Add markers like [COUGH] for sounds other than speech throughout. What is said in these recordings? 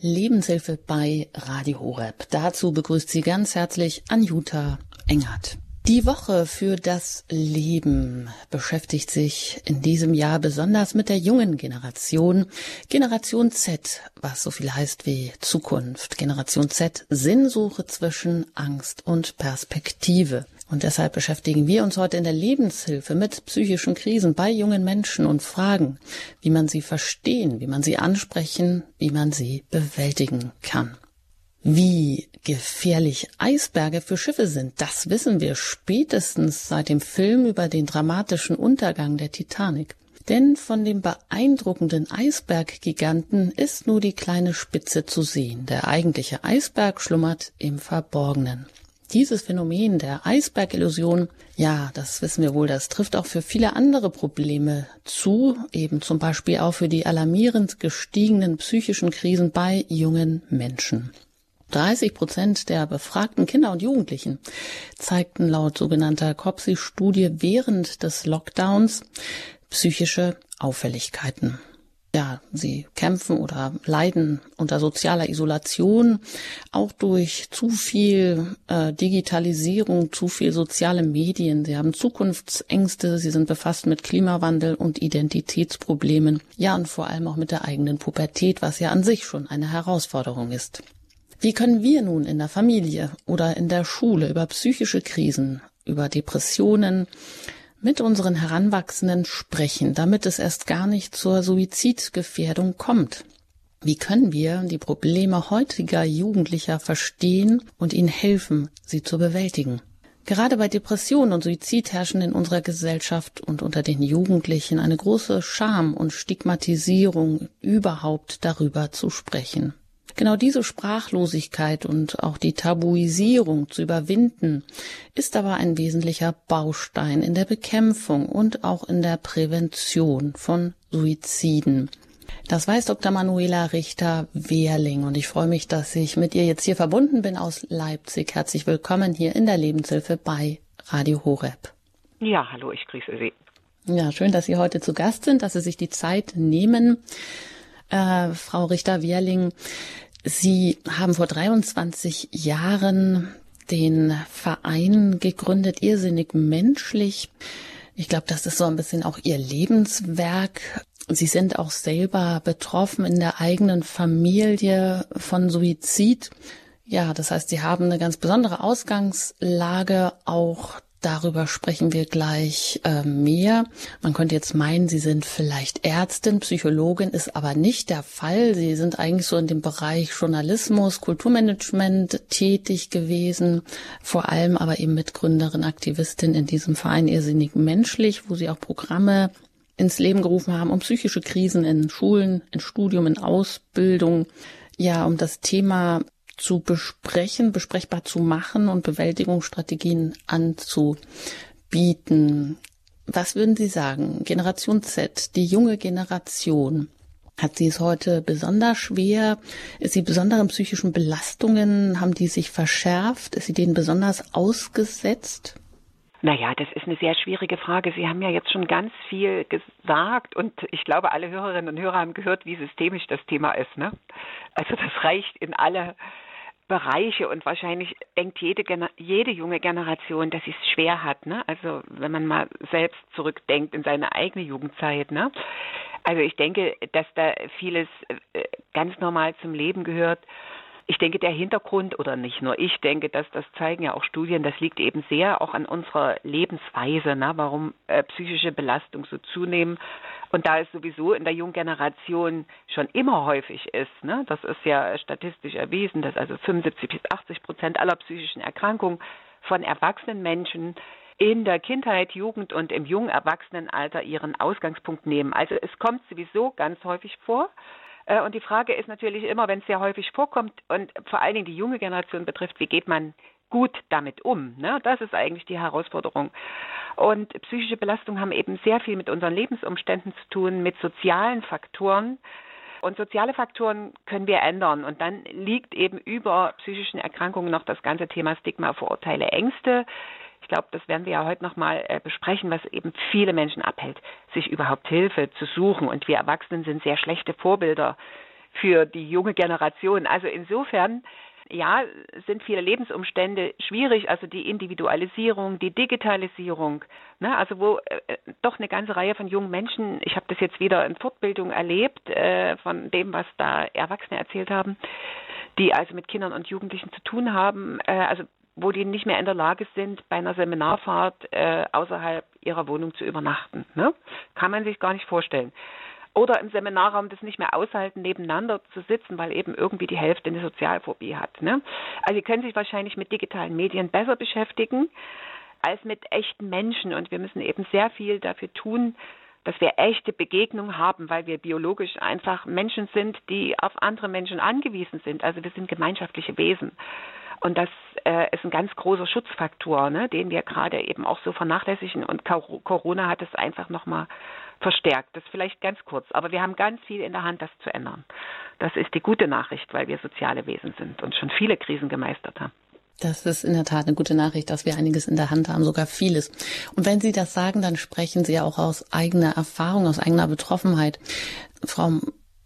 Lebenshilfe bei Radio Horeb. Dazu begrüßt sie ganz herzlich Anjuta Engert. Die Woche für das Leben beschäftigt sich in diesem Jahr besonders mit der jungen Generation, Generation Z, was so viel heißt wie Zukunft. Generation Z, Sinnsuche zwischen Angst und Perspektive. Und deshalb beschäftigen wir uns heute in der Lebenshilfe mit psychischen Krisen bei jungen Menschen und fragen, wie man sie verstehen, wie man sie ansprechen, wie man sie bewältigen kann. Wie gefährlich Eisberge für Schiffe sind, das wissen wir spätestens seit dem Film über den dramatischen Untergang der Titanic. Denn von dem beeindruckenden Eisberggiganten ist nur die kleine Spitze zu sehen. Der eigentliche Eisberg schlummert im Verborgenen. Dieses Phänomen der Eisbergillusion, ja, das wissen wir wohl, das trifft auch für viele andere Probleme zu, eben zum Beispiel auch für die alarmierend gestiegenen psychischen Krisen bei jungen Menschen. 30 Prozent der befragten Kinder und Jugendlichen zeigten laut sogenannter COPSI-Studie während des Lockdowns psychische Auffälligkeiten. Ja, sie kämpfen oder leiden unter sozialer Isolation, auch durch zu viel äh, Digitalisierung, zu viel soziale Medien. Sie haben Zukunftsängste, sie sind befasst mit Klimawandel und Identitätsproblemen, ja und vor allem auch mit der eigenen Pubertät, was ja an sich schon eine Herausforderung ist. Wie können wir nun in der Familie oder in der Schule über psychische Krisen, über Depressionen mit unseren Heranwachsenden sprechen, damit es erst gar nicht zur Suizidgefährdung kommt? Wie können wir die Probleme heutiger Jugendlicher verstehen und ihnen helfen, sie zu bewältigen? Gerade bei Depression und Suizid herrschen in unserer Gesellschaft und unter den Jugendlichen eine große Scham und Stigmatisierung, überhaupt darüber zu sprechen. Genau diese Sprachlosigkeit und auch die Tabuisierung zu überwinden, ist aber ein wesentlicher Baustein in der Bekämpfung und auch in der Prävention von Suiziden. Das weiß Dr. Manuela Richter-Wehrling und ich freue mich, dass ich mit ihr jetzt hier verbunden bin aus Leipzig. Herzlich willkommen hier in der Lebenshilfe bei Radio Horeb. Ja, hallo, ich grüße Sie. Ja, schön, dass Sie heute zu Gast sind, dass Sie sich die Zeit nehmen. Äh, Frau Richter-Wehrling, Sie haben vor 23 Jahren den Verein gegründet, irrsinnig menschlich. Ich glaube, das ist so ein bisschen auch Ihr Lebenswerk. Sie sind auch selber betroffen in der eigenen Familie von Suizid. Ja, das heißt, Sie haben eine ganz besondere Ausgangslage auch Darüber sprechen wir gleich äh, mehr. Man könnte jetzt meinen, Sie sind vielleicht Ärztin, Psychologin, ist aber nicht der Fall. Sie sind eigentlich so in dem Bereich Journalismus, Kulturmanagement tätig gewesen, vor allem aber eben Mitgründerin, Aktivistin in diesem Verein Irrsinnig Menschlich, wo Sie auch Programme ins Leben gerufen haben, um psychische Krisen in Schulen, in Studium, in Ausbildung, ja, um das Thema zu besprechen, besprechbar zu machen und Bewältigungsstrategien anzubieten. Was würden Sie sagen? Generation Z, die junge Generation, hat sie es heute besonders schwer? Ist sie besonderen psychischen Belastungen? Haben die sich verschärft? Ist sie denen besonders ausgesetzt? Naja, das ist eine sehr schwierige Frage. Sie haben ja jetzt schon ganz viel gesagt und ich glaube, alle Hörerinnen und Hörer haben gehört, wie systemisch das Thema ist. Ne? Also das reicht in alle Bereiche und wahrscheinlich denkt jede, jede junge Generation, dass sie es schwer hat. Ne? Also wenn man mal selbst zurückdenkt in seine eigene Jugendzeit. Ne? Also ich denke, dass da vieles äh, ganz normal zum Leben gehört ich denke, der Hintergrund, oder nicht nur ich denke, dass das zeigen ja auch Studien, das liegt eben sehr auch an unserer Lebensweise, ne, warum äh, psychische Belastung so zunehmen. Und da es sowieso in der jungen Generation schon immer häufig ist, ne, das ist ja statistisch erwiesen, dass also 75 bis 80 Prozent aller psychischen Erkrankungen von erwachsenen Menschen in der Kindheit, Jugend und im jungen Erwachsenenalter ihren Ausgangspunkt nehmen. Also es kommt sowieso ganz häufig vor. Äh, und die Frage ist natürlich immer, wenn es sehr häufig vorkommt und vor allen Dingen die junge Generation betrifft, wie geht man gut damit um? Ne? Das ist eigentlich die Herausforderung. Und psychische Belastungen haben eben sehr viel mit unseren Lebensumständen zu tun, mit sozialen Faktoren. Und soziale Faktoren können wir ändern. Und dann liegt eben über psychischen Erkrankungen noch das ganze Thema Stigma, Vorurteile, Ängste. Ich glaube, das werden wir ja heute nochmal äh, besprechen, was eben viele Menschen abhält, sich überhaupt Hilfe zu suchen. Und wir Erwachsenen sind sehr schlechte Vorbilder für die junge Generation. Also insofern ja, sind viele Lebensumstände schwierig, also die Individualisierung, die Digitalisierung, ne, also wo äh, doch eine ganze Reihe von jungen Menschen, ich habe das jetzt wieder in Fortbildung erlebt, äh, von dem, was da Erwachsene erzählt haben, die also mit Kindern und Jugendlichen zu tun haben, äh, also wo die nicht mehr in der Lage sind, bei einer Seminarfahrt äh, außerhalb ihrer Wohnung zu übernachten. Ne? Kann man sich gar nicht vorstellen oder im Seminarraum das nicht mehr aushalten, nebeneinander zu sitzen, weil eben irgendwie die Hälfte eine Sozialphobie hat. Ne? Also sie können sich wahrscheinlich mit digitalen Medien besser beschäftigen als mit echten Menschen und wir müssen eben sehr viel dafür tun, dass wir echte Begegnungen haben, weil wir biologisch einfach Menschen sind, die auf andere Menschen angewiesen sind. Also wir sind gemeinschaftliche Wesen. Und das äh, ist ein ganz großer Schutzfaktor, ne, den wir gerade eben auch so vernachlässigen. Und Corona hat es einfach nochmal verstärkt. Das vielleicht ganz kurz. Aber wir haben ganz viel in der Hand, das zu ändern. Das ist die gute Nachricht, weil wir soziale Wesen sind und schon viele Krisen gemeistert haben. Das ist in der Tat eine gute Nachricht, dass wir einiges in der Hand haben, sogar vieles. Und wenn Sie das sagen, dann sprechen Sie ja auch aus eigener Erfahrung, aus eigener Betroffenheit. Frau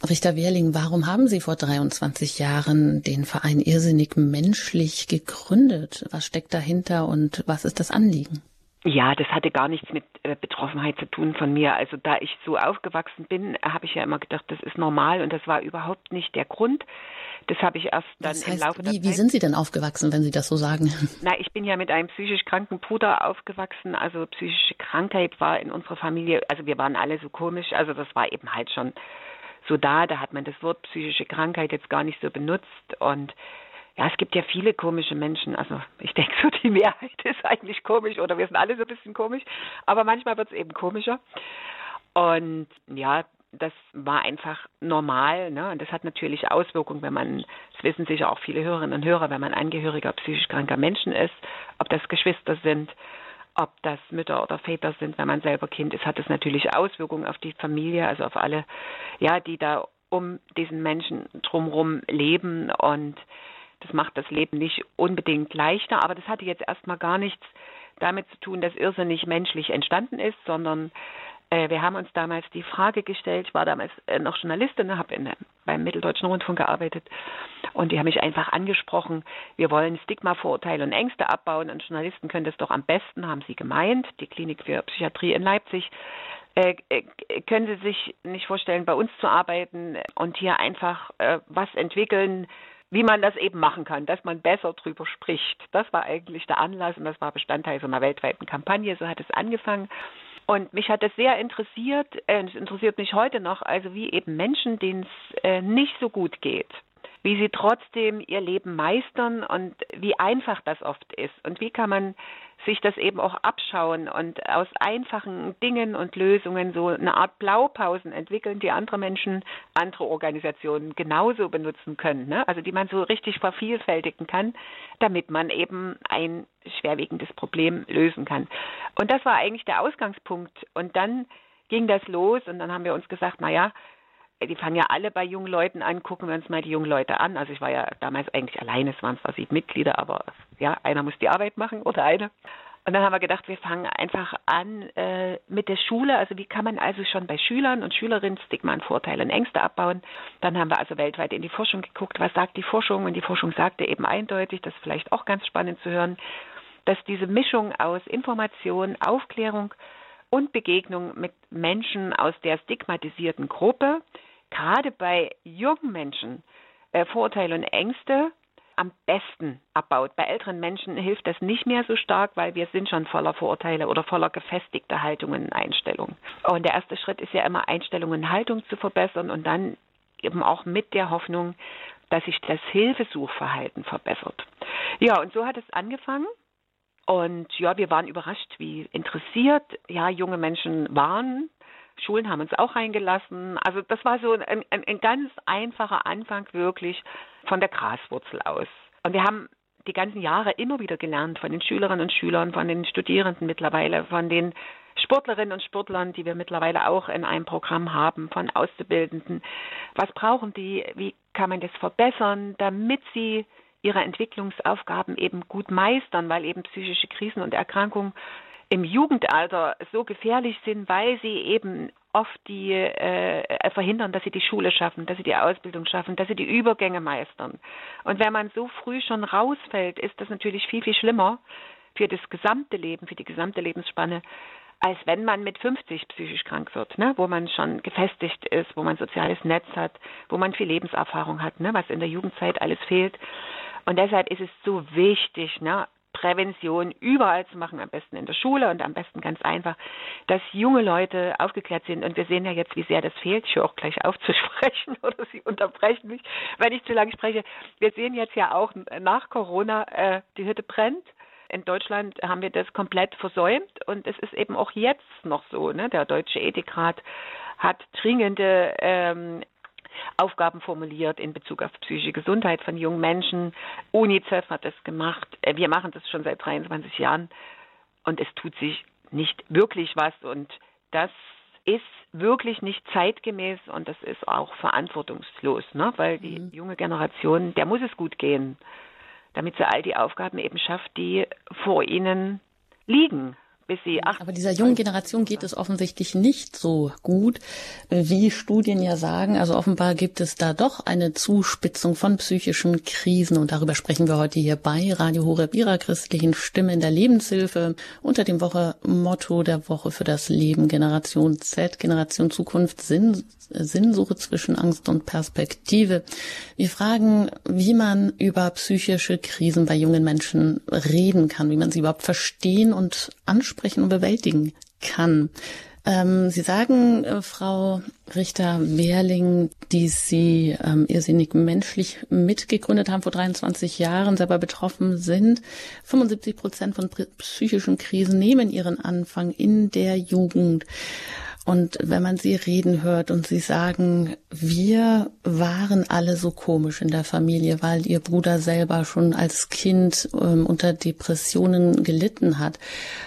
Richter-Wehrling, warum haben Sie vor 23 Jahren den Verein Irrsinnig Menschlich gegründet? Was steckt dahinter und was ist das Anliegen? Ja, das hatte gar nichts mit äh, Betroffenheit zu tun von mir. Also da ich so aufgewachsen bin, habe ich ja immer gedacht, das ist normal und das war überhaupt nicht der Grund. Das habe ich erst dann das heißt, im Laufe der wie, Zeit. Wie sind Sie denn aufgewachsen, wenn Sie das so sagen? [LAUGHS] Na, ich bin ja mit einem psychisch kranken Bruder aufgewachsen. Also psychische Krankheit war in unserer Familie, also wir waren alle so komisch. Also das war eben halt schon so da. Da hat man das Wort psychische Krankheit jetzt gar nicht so benutzt und ja, es gibt ja viele komische Menschen. Also ich denke so, die Mehrheit [LAUGHS] ist eigentlich komisch oder wir sind alle so ein bisschen komisch, aber manchmal wird es eben komischer. Und ja, das war einfach normal. Ne? Und das hat natürlich Auswirkungen, wenn man, das wissen sicher auch viele Hörerinnen und Hörer, wenn man Angehöriger psychisch kranker Menschen ist, ob das Geschwister sind, ob das Mütter oder Väter sind, wenn man selber Kind ist, hat das natürlich Auswirkungen auf die Familie, also auf alle, ja, die da um diesen Menschen drumherum leben und das macht das Leben nicht unbedingt leichter, aber das hatte jetzt erstmal gar nichts damit zu tun, dass irrsinnig menschlich entstanden ist, sondern äh, wir haben uns damals die Frage gestellt, ich war damals äh, noch Journalistin, habe beim Mitteldeutschen Rundfunk gearbeitet und die haben mich einfach angesprochen, wir wollen Stigma, Vorurteile und Ängste abbauen und Journalisten können das doch am besten, haben sie gemeint, die Klinik für Psychiatrie in Leipzig. Äh, äh, können Sie sich nicht vorstellen, bei uns zu arbeiten und hier einfach äh, was entwickeln, wie man das eben machen kann, dass man besser drüber spricht. Das war eigentlich der Anlass und das war Bestandteil so einer weltweiten Kampagne. So hat es angefangen. Und mich hat das sehr interessiert, äh, es interessiert mich heute noch, also wie eben Menschen, denen es äh, nicht so gut geht, wie sie trotzdem ihr Leben meistern und wie einfach das oft ist und wie kann man sich das eben auch abschauen und aus einfachen Dingen und Lösungen so eine Art Blaupausen entwickeln, die andere Menschen, andere Organisationen genauso benutzen können, ne? also die man so richtig vervielfältigen kann, damit man eben ein schwerwiegendes Problem lösen kann. Und das war eigentlich der Ausgangspunkt. Und dann ging das los und dann haben wir uns gesagt, na ja, die fangen ja alle bei jungen Leuten an, gucken wir uns mal die jungen Leute an. Also ich war ja damals eigentlich alleine, es waren zwar sieben Mitglieder, aber ja, einer muss die Arbeit machen oder eine. Und dann haben wir gedacht, wir fangen einfach an äh, mit der Schule. Also wie kann man also schon bei Schülern und Schülerinnen Stigma und Vorteile und Ängste abbauen? Dann haben wir also weltweit in die Forschung geguckt, was sagt die Forschung? Und die Forschung sagte eben eindeutig, das ist vielleicht auch ganz spannend zu hören, dass diese Mischung aus Information, Aufklärung und Begegnung mit Menschen aus der stigmatisierten Gruppe gerade bei jungen Menschen äh, Vorurteile und Ängste am besten abbaut. Bei älteren Menschen hilft das nicht mehr so stark, weil wir sind schon voller Vorurteile oder voller gefestigter Haltungen und Einstellungen. Und der erste Schritt ist ja immer Einstellungen und Haltung zu verbessern und dann eben auch mit der Hoffnung, dass sich das Hilfesuchverhalten verbessert. Ja, und so hat es angefangen. Und ja, wir waren überrascht, wie interessiert ja junge Menschen waren Schulen haben uns auch reingelassen. Also das war so ein, ein, ein ganz einfacher Anfang wirklich von der Graswurzel aus. Und wir haben die ganzen Jahre immer wieder gelernt von den Schülerinnen und Schülern, von den Studierenden mittlerweile, von den Sportlerinnen und Sportlern, die wir mittlerweile auch in einem Programm haben, von Auszubildenden. Was brauchen die? Wie kann man das verbessern, damit sie ihre Entwicklungsaufgaben eben gut meistern, weil eben psychische Krisen und Erkrankungen im Jugendalter so gefährlich sind, weil sie eben oft die äh, verhindern, dass sie die Schule schaffen, dass sie die Ausbildung schaffen, dass sie die Übergänge meistern. Und wenn man so früh schon rausfällt, ist das natürlich viel, viel schlimmer für das gesamte Leben, für die gesamte Lebensspanne, als wenn man mit 50 psychisch krank wird, ne? wo man schon gefestigt ist, wo man soziales Netz hat, wo man viel Lebenserfahrung hat, ne? was in der Jugendzeit alles fehlt. Und deshalb ist es so wichtig, ne? Prävention überall zu machen, am besten in der Schule und am besten ganz einfach, dass junge Leute aufgeklärt sind. Und wir sehen ja jetzt, wie sehr das fehlt. Ich höre auch gleich auf zu [LAUGHS] sprechen oder Sie unterbrechen mich, wenn ich zu lange spreche. Wir sehen jetzt ja auch nach Corona, äh, die Hütte brennt. In Deutschland haben wir das komplett versäumt und es ist eben auch jetzt noch so. Ne? Der Deutsche Ethikrat hat dringende ähm, Aufgaben formuliert in Bezug auf psychische Gesundheit von jungen Menschen. UNICEF hat das gemacht. Äh, wir machen das schon seit 23 Jahren und es tut sich nicht wirklich was und das ist wirklich nicht zeitgemäß und das ist auch verantwortungslos, ne? weil die mhm. junge Generation, der muss es gut gehen, damit sie all die Aufgaben eben schafft, die vor ihnen liegen bis sie acht. Aber dieser jungen Generation geht es offensichtlich nicht so gut, wie Studien ja sagen. Also offenbar gibt es da doch eine Zuspitzung von psychischen Krisen und darüber sprechen wir heute hier bei Radio Horeb, ihrer christlichen Stimme in der Lebenshilfe unter dem Woche Motto der Woche für das Leben Generation Z, Generation Zukunft, Sinn, Sinnsuche zwischen Angst und Perspektive. Wir fragen, wie man über psychische Krisen bei jungen Menschen reden kann, wie man sie überhaupt verstehen und ansprechen ansprechen und bewältigen kann. Ähm, Sie sagen, äh, Frau Richter-Wehrling, die Sie ähm, irrsinnig menschlich mitgegründet haben vor 23 Jahren, selber betroffen sind. 75 Prozent von psychischen Krisen nehmen ihren Anfang in der Jugend. Und wenn man sie reden hört und sie sagen, wir waren alle so komisch in der Familie, weil ihr Bruder selber schon als Kind ähm, unter Depressionen gelitten hat,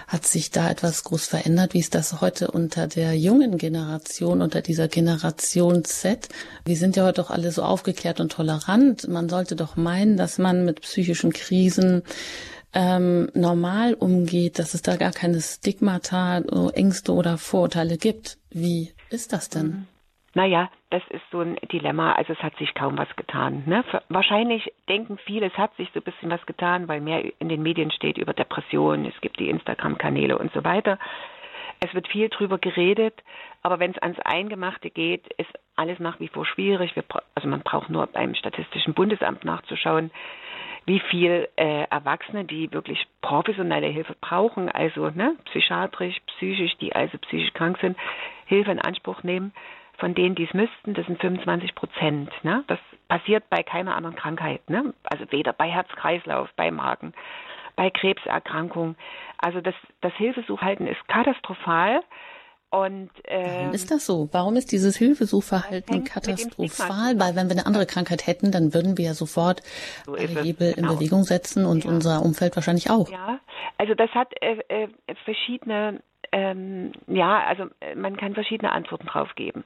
hat sich da etwas groß verändert? Wie ist das heute unter der jungen Generation, unter dieser Generation Z? Wir sind ja heute doch alle so aufgeklärt und tolerant. Man sollte doch meinen, dass man mit psychischen Krisen ähm, normal umgeht, dass es da gar keine Stigmata, Ängste oder Vorurteile gibt. Wie ist das denn? Mhm. Naja, das ist so ein Dilemma. Also es hat sich kaum was getan. Ne? Wahrscheinlich denken viele, es hat sich so ein bisschen was getan, weil mehr in den Medien steht über Depressionen, es gibt die Instagram-Kanäle und so weiter. Es wird viel drüber geredet, aber wenn es ans Eingemachte geht, ist alles nach wie vor schwierig. Wir, also man braucht nur beim Statistischen Bundesamt nachzuschauen, wie viel äh, Erwachsene, die wirklich professionelle Hilfe brauchen, also ne, psychiatrisch, psychisch, die also psychisch krank sind, Hilfe in Anspruch nehmen, von denen, die es müssten, das sind 25 Prozent. Ne? Das passiert bei keiner anderen Krankheit. Ne? Also weder bei Herz-Kreislauf, bei Magen, bei Krebserkrankungen. Also das, das Hilfesuchhalten ist katastrophal. Und, ähm, Warum ist das so? Warum ist dieses Hilfesuchverhalten katastrophal? Weil wenn wir eine andere Krankheit hätten, dann würden wir ja sofort so Hebel genau. in Bewegung setzen und ja. unser Umfeld wahrscheinlich auch. Ja, also das hat äh, äh, verschiedene ähm, ja, also äh, man kann verschiedene Antworten drauf geben.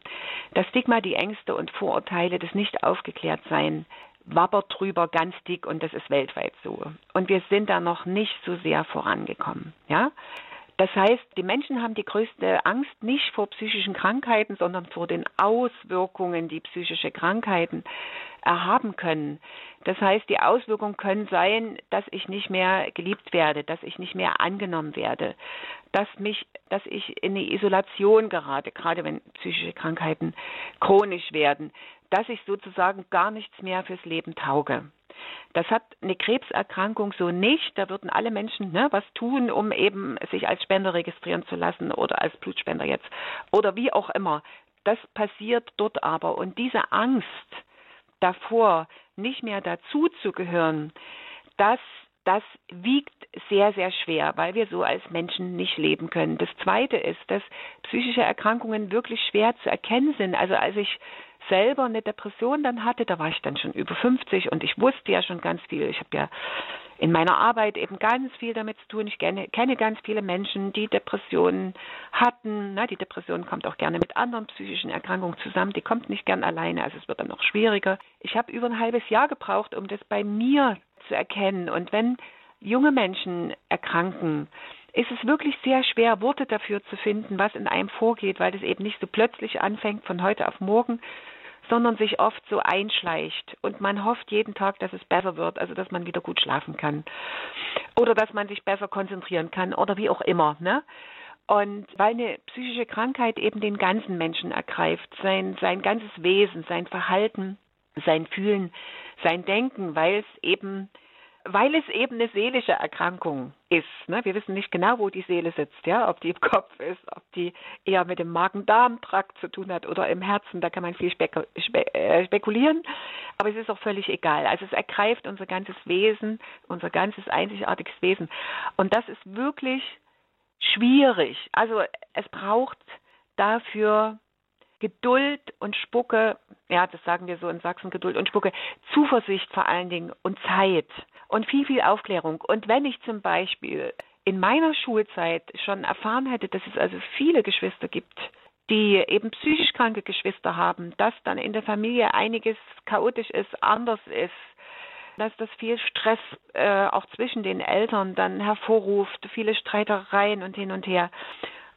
Das Stigma, die Ängste und Vorurteile, das nicht aufgeklärt sein, wabbert drüber ganz dick und das ist weltweit so. Und wir sind da noch nicht so sehr vorangekommen. Ja, das heißt, die Menschen haben die größte Angst nicht vor psychischen Krankheiten, sondern vor den Auswirkungen, die psychische Krankheiten erhaben können. Das heißt, die Auswirkungen können sein, dass ich nicht mehr geliebt werde, dass ich nicht mehr angenommen werde, dass mich, dass ich in eine Isolation gerate, gerade wenn psychische Krankheiten chronisch werden, dass ich sozusagen gar nichts mehr fürs Leben tauge. Das hat eine Krebserkrankung so nicht. Da würden alle Menschen ne, was tun, um eben sich als Spender registrieren zu lassen oder als Blutspender jetzt oder wie auch immer. Das passiert dort aber. Und diese Angst davor, nicht mehr dazuzugehören, das das wiegt sehr, sehr schwer, weil wir so als Menschen nicht leben können. Das Zweite ist, dass psychische Erkrankungen wirklich schwer zu erkennen sind. Also als ich selber eine Depression dann hatte, da war ich dann schon über 50 und ich wusste ja schon ganz viel. Ich habe ja in meiner Arbeit eben ganz viel damit zu tun. Ich kenne, kenne ganz viele Menschen, die Depressionen hatten. Na, die Depression kommt auch gerne mit anderen psychischen Erkrankungen zusammen. Die kommt nicht gern alleine, also es wird dann noch schwieriger. Ich habe über ein halbes Jahr gebraucht, um das bei mir zu erkennen. Und wenn junge Menschen erkranken, ist es wirklich sehr schwer, Worte dafür zu finden, was in einem vorgeht, weil das eben nicht so plötzlich anfängt von heute auf morgen, sondern sich oft so einschleicht und man hofft jeden Tag, dass es besser wird, also dass man wieder gut schlafen kann oder dass man sich besser konzentrieren kann oder wie auch immer. Ne? Und weil eine psychische Krankheit eben den ganzen Menschen ergreift, sein, sein ganzes Wesen, sein Verhalten, sein Fühlen, sein Denken, weil es eben weil es eben eine seelische Erkrankung ist. Ne? Wir wissen nicht genau, wo die Seele sitzt, ja, ob die im Kopf ist, ob die eher mit dem Magen-Darm-Trakt zu tun hat oder im Herzen. Da kann man viel spek spe äh, spekulieren, aber es ist auch völlig egal. Also es ergreift unser ganzes Wesen, unser ganzes einzigartiges Wesen. Und das ist wirklich schwierig. Also es braucht dafür Geduld und Spucke, ja, das sagen wir so in Sachsen, Geduld und Spucke, Zuversicht vor allen Dingen und Zeit und viel, viel Aufklärung. Und wenn ich zum Beispiel in meiner Schulzeit schon erfahren hätte, dass es also viele Geschwister gibt, die eben psychisch kranke Geschwister haben, dass dann in der Familie einiges chaotisch ist, anders ist, dass das viel Stress äh, auch zwischen den Eltern dann hervorruft, viele Streitereien und hin und her.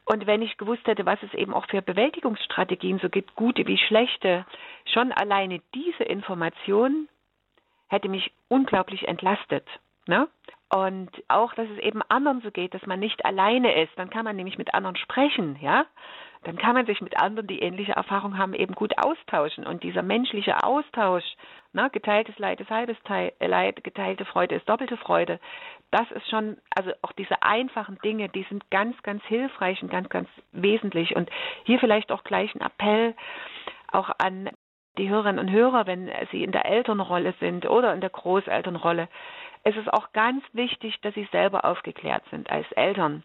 Und wenn ich gewusst hätte, was es eben auch für Bewältigungsstrategien so gibt, gute wie schlechte, schon alleine diese Information hätte mich unglaublich entlastet. Ne? Und auch, dass es eben anderen so geht, dass man nicht alleine ist. Dann kann man nämlich mit anderen sprechen, ja. Dann kann man sich mit anderen, die ähnliche Erfahrungen haben, eben gut austauschen. Und dieser menschliche Austausch, ne, geteiltes Leid ist halbes Teil, äh, Leid, geteilte Freude ist doppelte Freude. Das ist schon, also auch diese einfachen Dinge, die sind ganz, ganz hilfreich und ganz, ganz wesentlich. Und hier vielleicht auch gleich ein Appell auch an die Hörerinnen und Hörer, wenn sie in der Elternrolle sind oder in der Großelternrolle, es ist auch ganz wichtig, dass sie selber aufgeklärt sind als Eltern,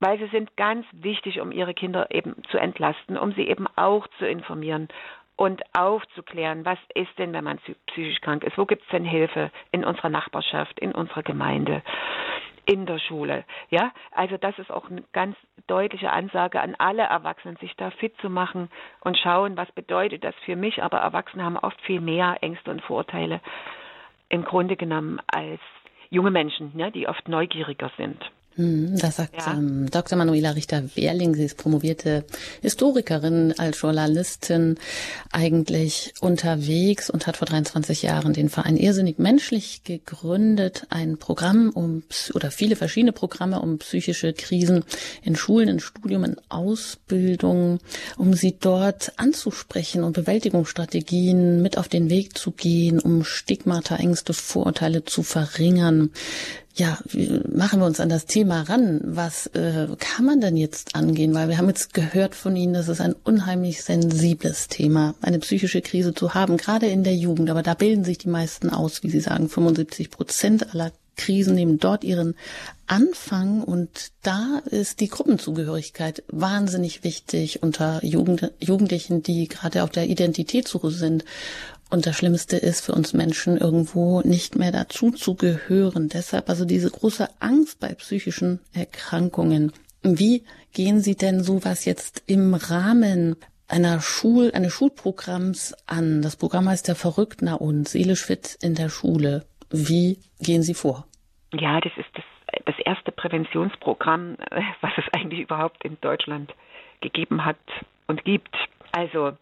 weil sie sind ganz wichtig, um ihre Kinder eben zu entlasten, um sie eben auch zu informieren und aufzuklären, was ist denn, wenn man psychisch krank ist, wo gibt es denn Hilfe in unserer Nachbarschaft, in unserer Gemeinde in der Schule. Ja, also das ist auch eine ganz deutliche Ansage an alle Erwachsenen, sich da fit zu machen und schauen, was bedeutet das für mich. Aber Erwachsene haben oft viel mehr Ängste und Vorurteile im Grunde genommen als junge Menschen, ne, die oft neugieriger sind. Hm, das sagt ja. ähm, Dr. Manuela Richter-Wehrling. Sie ist promovierte Historikerin, als Journalistin eigentlich unterwegs und hat vor 23 Jahren den Verein Irrsinnig Menschlich gegründet. Ein Programm um, oder viele verschiedene Programme um psychische Krisen in Schulen, in Studium, in Ausbildung, um sie dort anzusprechen und Bewältigungsstrategien mit auf den Weg zu gehen, um Stigmata, Ängste, Vorurteile zu verringern ja, machen wir uns an das Thema ran. Was äh, kann man denn jetzt angehen? Weil wir haben jetzt gehört von Ihnen, das ist ein unheimlich sensibles Thema, eine psychische Krise zu haben, gerade in der Jugend. Aber da bilden sich die meisten aus, wie Sie sagen, 75 Prozent aller Krisen nehmen dort ihren Anfang und da ist die Gruppenzugehörigkeit wahnsinnig wichtig unter Jugend, Jugendlichen, die gerade auf der Identitätssuche sind. Und das Schlimmste ist für uns Menschen irgendwo nicht mehr dazu zu gehören. Deshalb also diese große Angst bei psychischen Erkrankungen. Wie gehen Sie denn sowas jetzt im Rahmen einer Schul, eines Schulprogramms an? Das Programm heißt ja Verrückt nach uns, seelisch fit in der Schule. Wie gehen Sie vor? Ja, das ist das, das erste Präventionsprogramm, was es eigentlich überhaupt in Deutschland gegeben hat und gibt. Also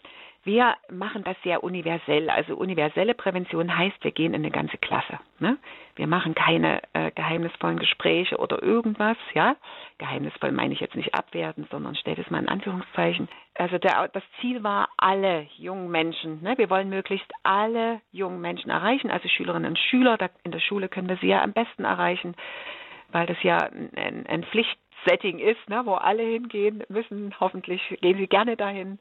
wir machen das sehr universell. Also universelle Prävention heißt, wir gehen in eine ganze Klasse. Ne? Wir machen keine äh, geheimnisvollen Gespräche oder irgendwas. Ja, geheimnisvoll meine ich jetzt nicht abwerten, sondern stellt es mal in Anführungszeichen. Also der, das Ziel war alle jungen Menschen. Ne? Wir wollen möglichst alle jungen Menschen erreichen, also Schülerinnen und Schüler. Da, in der Schule können wir sie ja am besten erreichen, weil das ja ein, ein Pflicht Setting ist, ne, wo alle hingehen müssen. Hoffentlich gehen sie gerne dahin.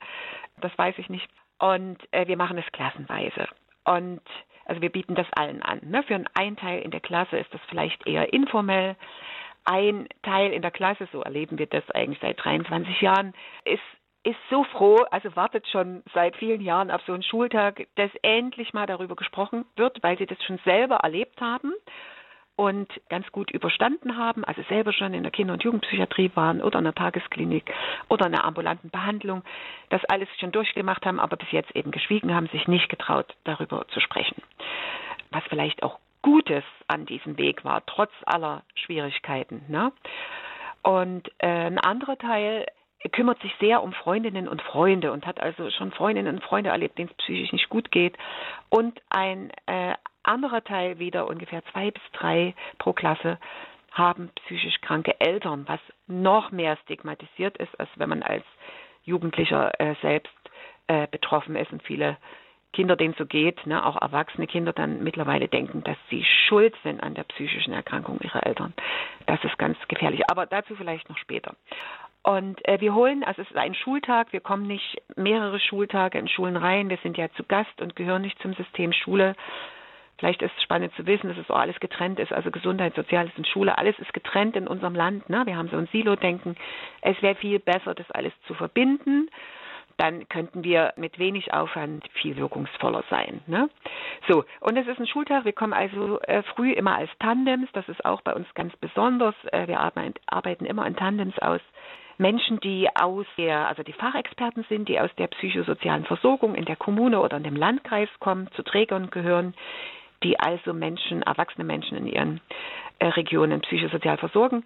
Das weiß ich nicht. Und äh, wir machen es klassenweise. Und also wir bieten das allen an. Ne? Für einen Teil in der Klasse ist das vielleicht eher informell. Ein Teil in der Klasse, so erleben wir das eigentlich seit 23 Jahren, ist ist so froh, also wartet schon seit vielen Jahren auf so einen Schultag, dass endlich mal darüber gesprochen wird, weil sie das schon selber erlebt haben und ganz gut überstanden haben, also selber schon in der Kinder- und Jugendpsychiatrie waren oder in der Tagesklinik oder in einer ambulanten Behandlung, das alles schon durchgemacht haben, aber bis jetzt eben geschwiegen haben, sich nicht getraut, darüber zu sprechen. Was vielleicht auch Gutes an diesem Weg war, trotz aller Schwierigkeiten. Ne? Und äh, ein anderer Teil kümmert sich sehr um Freundinnen und Freunde und hat also schon Freundinnen und Freunde erlebt, denen es psychisch nicht gut geht. Und ein äh, anderer Teil wieder, ungefähr zwei bis drei pro Klasse, haben psychisch kranke Eltern, was noch mehr stigmatisiert ist, als wenn man als Jugendlicher äh, selbst äh, betroffen ist und viele Kinder, denen so geht, ne, auch erwachsene Kinder dann mittlerweile denken, dass sie schuld sind an der psychischen Erkrankung ihrer Eltern. Das ist ganz gefährlich. Aber dazu vielleicht noch später. Und äh, wir holen, also es ist ein Schultag, wir kommen nicht mehrere Schultage in Schulen rein, wir sind ja zu Gast und gehören nicht zum System Schule. Vielleicht ist es spannend zu wissen, dass es auch alles getrennt ist, also Gesundheit, Soziales und Schule, alles ist getrennt in unserem Land. Ne? Wir haben so ein Silo-Denken. Es wäre viel besser, das alles zu verbinden dann könnten wir mit wenig Aufwand viel wirkungsvoller sein. Ne? So, und es ist ein Schultag. Wir kommen also äh, früh immer als Tandems. Das ist auch bei uns ganz besonders. Äh, wir arbeiten, immer in Tandems aus. Menschen, die aus der, also die Fachexperten sind, die aus der psychosozialen Versorgung in der Kommune oder in dem Landkreis kommen, zu Trägern gehören, die also Menschen, erwachsene Menschen in ihren äh, Regionen psychosozial versorgen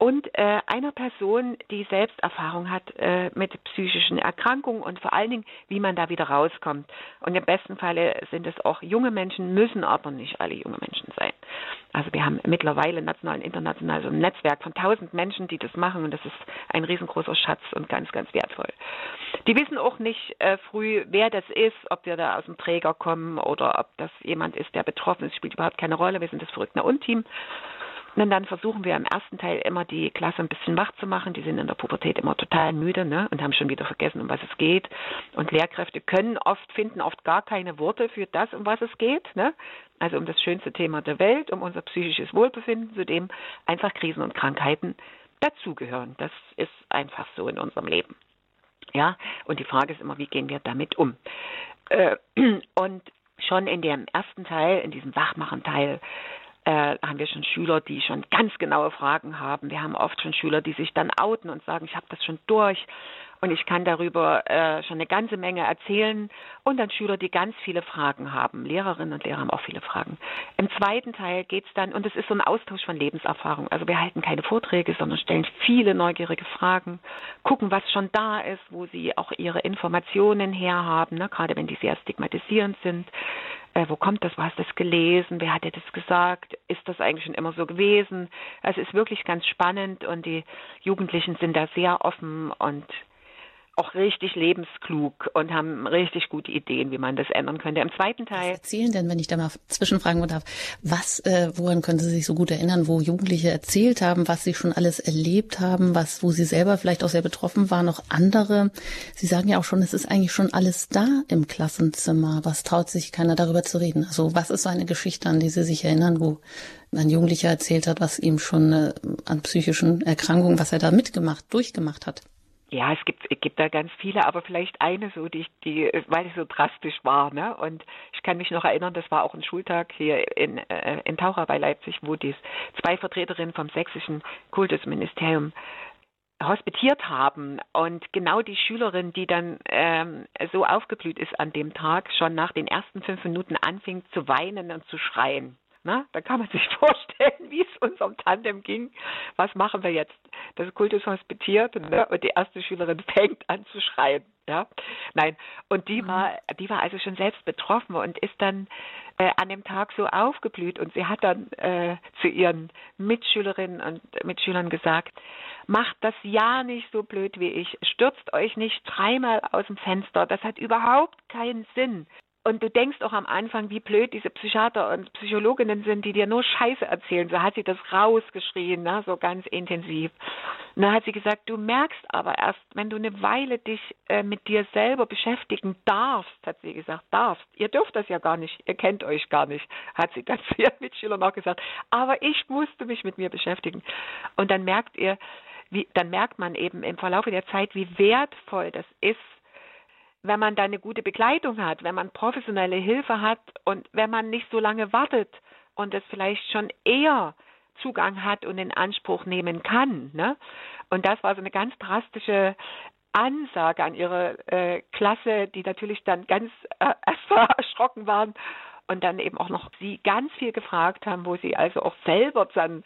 und äh, einer Person, die selbst Erfahrung hat äh, mit psychischen Erkrankungen und vor allen Dingen, wie man da wieder rauskommt. Und im besten Falle sind es auch junge Menschen, müssen aber nicht alle junge Menschen sein. Also wir haben mittlerweile national und international so ein Netzwerk von tausend Menschen, die das machen und das ist ein riesengroßer Schatz und ganz, ganz wertvoll. Die wissen auch nicht äh, früh, wer das ist, ob wir da aus dem Träger kommen oder ob das jemand ist, der betroffen ist, spielt überhaupt keine Rolle. Wir sind das verrückte Unteam. Und dann versuchen wir im ersten Teil immer die Klasse ein bisschen wach zu machen. Die sind in der Pubertät immer total müde ne? und haben schon wieder vergessen, um was es geht. Und Lehrkräfte können oft, finden oft gar keine Worte für das, um was es geht. Ne? Also um das schönste Thema der Welt, um unser psychisches Wohlbefinden, zu dem einfach Krisen und Krankheiten dazugehören. Das ist einfach so in unserem Leben. Ja, und die Frage ist immer, wie gehen wir damit um? Äh, [CLEARS THROAT] und schon in dem ersten Teil, in diesem Wachmachen-Teil, äh, haben wir schon Schüler, die schon ganz genaue Fragen haben. Wir haben oft schon Schüler, die sich dann outen und sagen, ich habe das schon durch und ich kann darüber äh, schon eine ganze Menge erzählen. Und dann Schüler, die ganz viele Fragen haben. Lehrerinnen und Lehrer haben auch viele Fragen. Im zweiten Teil geht es dann, und es ist so ein Austausch von Lebenserfahrung. Also wir halten keine Vorträge, sondern stellen viele neugierige Fragen, gucken, was schon da ist, wo sie auch ihre Informationen herhaben, ne? gerade wenn die sehr stigmatisierend sind äh, wo kommt das, wo hast du das gelesen, wer hat dir das gesagt, ist das eigentlich schon immer so gewesen? Also es ist wirklich ganz spannend und die Jugendlichen sind da sehr offen und auch richtig lebensklug und haben richtig gute Ideen, wie man das ändern könnte. Im zweiten Teil. Was erzählen denn, wenn ich da mal zwischenfragen darf, was, äh, woran können Sie sich so gut erinnern, wo Jugendliche erzählt haben, was sie schon alles erlebt haben, was, wo sie selber vielleicht auch sehr betroffen waren, noch andere? Sie sagen ja auch schon, es ist eigentlich schon alles da im Klassenzimmer. Was traut sich keiner darüber zu reden? Also was ist so eine Geschichte, an die Sie sich erinnern, wo ein Jugendlicher erzählt hat, was ihm schon äh, an psychischen Erkrankungen, was er da mitgemacht, durchgemacht hat? Ja, es gibt, es gibt da ganz viele, aber vielleicht eine so, die, die, weil es so drastisch war, ne? Und ich kann mich noch erinnern, das war auch ein Schultag hier in, äh, in Taucher bei Leipzig, wo die zwei Vertreterinnen vom sächsischen Kultusministerium hospitiert haben und genau die Schülerin, die dann ähm, so aufgeblüht ist an dem Tag, schon nach den ersten fünf Minuten anfing zu weinen und zu schreien. Na, da kann man sich [LAUGHS] vorstellen, wie es unserem Tandem ging. Was machen wir jetzt? Das Kultus hospitiert ne? und die erste Schülerin fängt an zu schreien. Ja, nein. Und die mhm. war, die war also schon selbst betroffen und ist dann äh, an dem Tag so aufgeblüht und sie hat dann äh, zu ihren Mitschülerinnen und Mitschülern gesagt: Macht das ja nicht so blöd wie ich. Stürzt euch nicht dreimal aus dem Fenster. Das hat überhaupt keinen Sinn. Und du denkst auch am Anfang, wie blöd diese Psychiater und Psychologinnen sind, die dir nur Scheiße erzählen. So hat sie das rausgeschrien, ne? so ganz intensiv. Und dann hat sie gesagt, du merkst aber erst, wenn du eine Weile dich äh, mit dir selber beschäftigen darfst, hat sie gesagt, darfst. Ihr dürft das ja gar nicht, ihr kennt euch gar nicht, hat sie dann [LAUGHS] zu ihren Mitschülern auch gesagt. Aber ich musste mich mit mir beschäftigen. Und dann merkt ihr, wie, dann merkt man eben im Verlauf der Zeit, wie wertvoll das ist, wenn man da eine gute Begleitung hat, wenn man professionelle Hilfe hat und wenn man nicht so lange wartet und es vielleicht schon eher Zugang hat und in Anspruch nehmen kann. Ne? Und das war so eine ganz drastische Ansage an ihre äh, Klasse, die natürlich dann ganz äh, [LAUGHS] erschrocken waren und dann eben auch noch sie ganz viel gefragt haben, wo sie also auch selber dann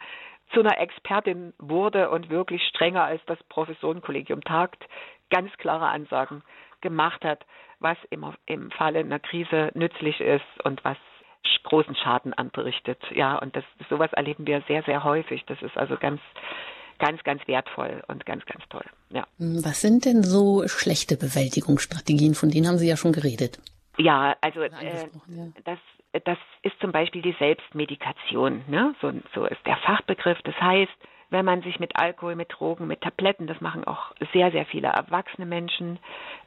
zu einer Expertin wurde und wirklich strenger als das Professorenkollegium tagt, ganz klare Ansagen gemacht hat, was im, im Falle einer Krise nützlich ist und was großen Schaden anrichtet. Ja, und das sowas erleben wir sehr, sehr häufig. Das ist also ganz, ganz, ganz wertvoll und ganz, ganz toll. Ja. Was sind denn so schlechte Bewältigungsstrategien? Von denen haben Sie ja schon geredet. Ja, also äh, ja. das das ist zum Beispiel die Selbstmedikation. Ne? So, so ist der Fachbegriff. Das heißt, wenn man sich mit Alkohol, mit Drogen, mit Tabletten, das machen auch sehr, sehr viele erwachsene Menschen.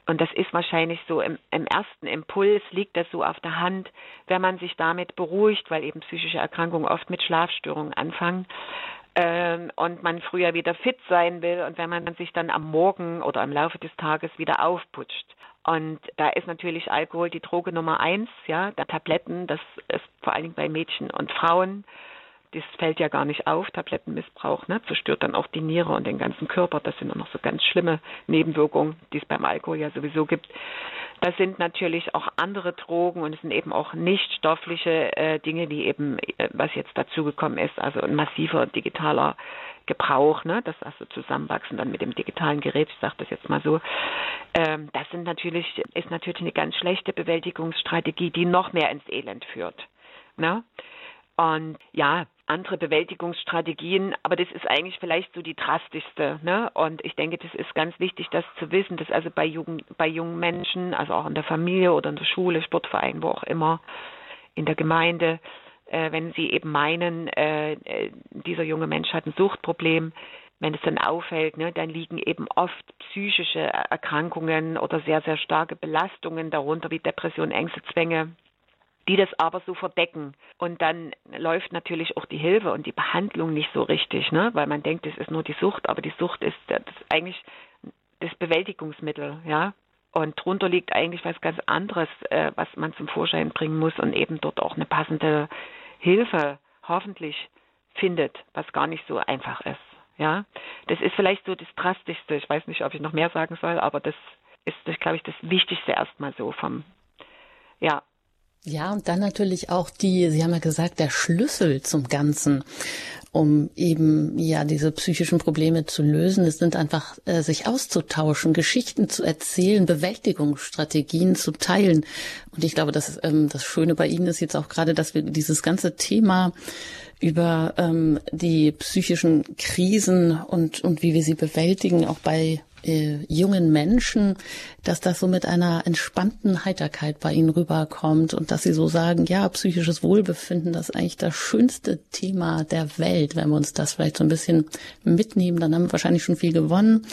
Und das ist wahrscheinlich so im, im ersten Impuls liegt das so auf der Hand, wenn man sich damit beruhigt, weil eben psychische Erkrankungen oft mit Schlafstörungen anfangen ähm, und man früher wieder fit sein will und wenn man sich dann am Morgen oder im Laufe des Tages wieder aufputscht. Und da ist natürlich Alkohol die Droge Nummer eins, ja, der Tabletten, das ist vor allen Dingen bei Mädchen und Frauen das fällt ja gar nicht auf, Tablettenmissbrauch, ne, zerstört dann auch die Niere und den ganzen Körper. Das sind auch noch so ganz schlimme Nebenwirkungen, die es beim Alkohol ja sowieso gibt. Das sind natürlich auch andere Drogen und es sind eben auch nicht stoffliche äh, Dinge, wie eben, äh, was jetzt dazugekommen ist, also ein massiver digitaler Gebrauch, ne, das also zusammenwachsen dann mit dem digitalen Gerät, ich sage das jetzt mal so. Ähm, das sind natürlich, ist natürlich eine ganz schlechte Bewältigungsstrategie, die noch mehr ins Elend führt. Ne? Und ja, andere Bewältigungsstrategien, aber das ist eigentlich vielleicht so die drastischste. Ne? Und ich denke, das ist ganz wichtig, das zu wissen, dass also bei, Jugend, bei jungen Menschen, also auch in der Familie oder in der Schule, Sportverein, wo auch immer, in der Gemeinde, äh, wenn sie eben meinen, äh, äh dieser junge Mensch hat ein Suchtproblem, wenn es dann auffällt, ne, dann liegen eben oft psychische Erkrankungen oder sehr, sehr starke Belastungen darunter, wie Depression, Ängste, Zwänge, die das aber so verdecken. Und dann läuft natürlich auch die Hilfe und die Behandlung nicht so richtig, ne? weil man denkt, es ist nur die Sucht, aber die Sucht ist, das eigentlich das Bewältigungsmittel, ja. Und drunter liegt eigentlich was ganz anderes, äh, was man zum Vorschein bringen muss und eben dort auch eine passende Hilfe hoffentlich findet, was gar nicht so einfach ist. Ja, das ist vielleicht so das Drastischste. Ich weiß nicht, ob ich noch mehr sagen soll, aber das ist, das, glaube ich, das Wichtigste erstmal so vom, ja, ja, und dann natürlich auch die, Sie haben ja gesagt, der Schlüssel zum Ganzen, um eben ja diese psychischen Probleme zu lösen, es sind einfach äh, sich auszutauschen, Geschichten zu erzählen, Bewältigungsstrategien zu teilen. Und ich glaube, das, ähm, das Schöne bei Ihnen ist jetzt auch gerade, dass wir dieses ganze Thema über ähm, die psychischen Krisen und, und wie wir sie bewältigen, auch bei äh, jungen Menschen, dass das so mit einer entspannten Heiterkeit bei ihnen rüberkommt und dass sie so sagen, ja, psychisches Wohlbefinden, das ist eigentlich das schönste Thema der Welt. Wenn wir uns das vielleicht so ein bisschen mitnehmen, dann haben wir wahrscheinlich schon viel gewonnen.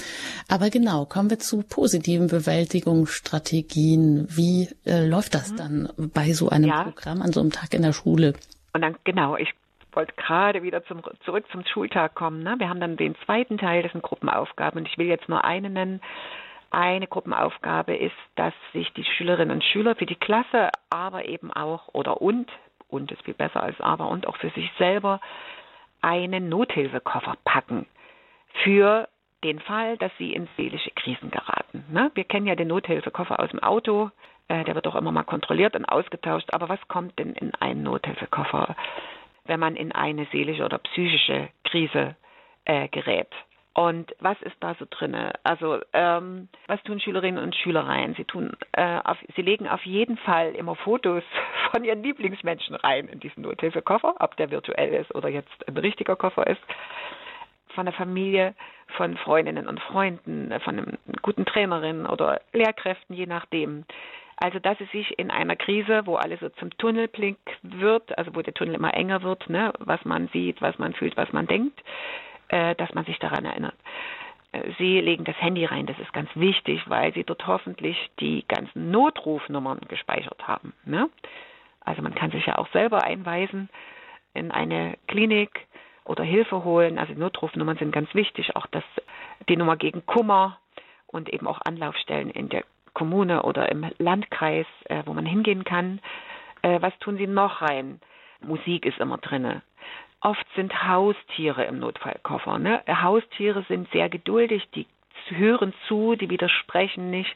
Aber genau, kommen wir zu positiven Bewältigungsstrategien. Wie äh, läuft das mhm. dann bei so einem ja. Programm an so einem Tag in der Schule? Und dann, genau, ich wollte gerade wieder zum, zurück zum Schultag kommen. Ne? Wir haben dann den zweiten Teil, das sind Gruppenaufgaben und ich will jetzt nur eine nennen. Eine Gruppenaufgabe ist, dass sich die Schülerinnen und Schüler für die Klasse, aber eben auch oder und, und ist viel besser als aber und auch für sich selber einen Nothilfekoffer packen für den Fall, dass sie in seelische Krisen geraten. Ne? Wir kennen ja den Nothilfekoffer aus dem Auto, äh, der wird auch immer mal kontrolliert und ausgetauscht, aber was kommt denn in einen Nothilfekoffer? Wenn man in eine seelische oder psychische Krise äh, gerät. Und was ist da so drinne? Also ähm, was tun Schülerinnen und Schüler rein? Sie tun, äh, auf, sie legen auf jeden Fall immer Fotos [LAUGHS] von ihren Lieblingsmenschen rein in diesen Nothilfekoffer, ob der virtuell ist oder jetzt ein richtiger Koffer ist. Von der Familie, von Freundinnen und Freunden, von einem guten Trainerin oder Lehrkräften, je nachdem. Also dass es sich in einer Krise, wo alles so zum Tunnelblick wird, also wo der Tunnel immer enger wird, ne, was man sieht, was man fühlt, was man denkt, äh, dass man sich daran erinnert. Äh, sie legen das Handy rein, das ist ganz wichtig, weil Sie dort hoffentlich die ganzen Notrufnummern gespeichert haben. Ne? Also man kann sich ja auch selber einweisen in eine Klinik oder Hilfe holen. Also Notrufnummern sind ganz wichtig, auch das, die Nummer gegen Kummer und eben auch Anlaufstellen in der Kommune oder im Landkreis, äh, wo man hingehen kann. Äh, was tun sie noch rein? Musik ist immer drinne. Oft sind Haustiere im Notfallkoffer. Ne? Haustiere sind sehr geduldig, die hören zu, die widersprechen nicht,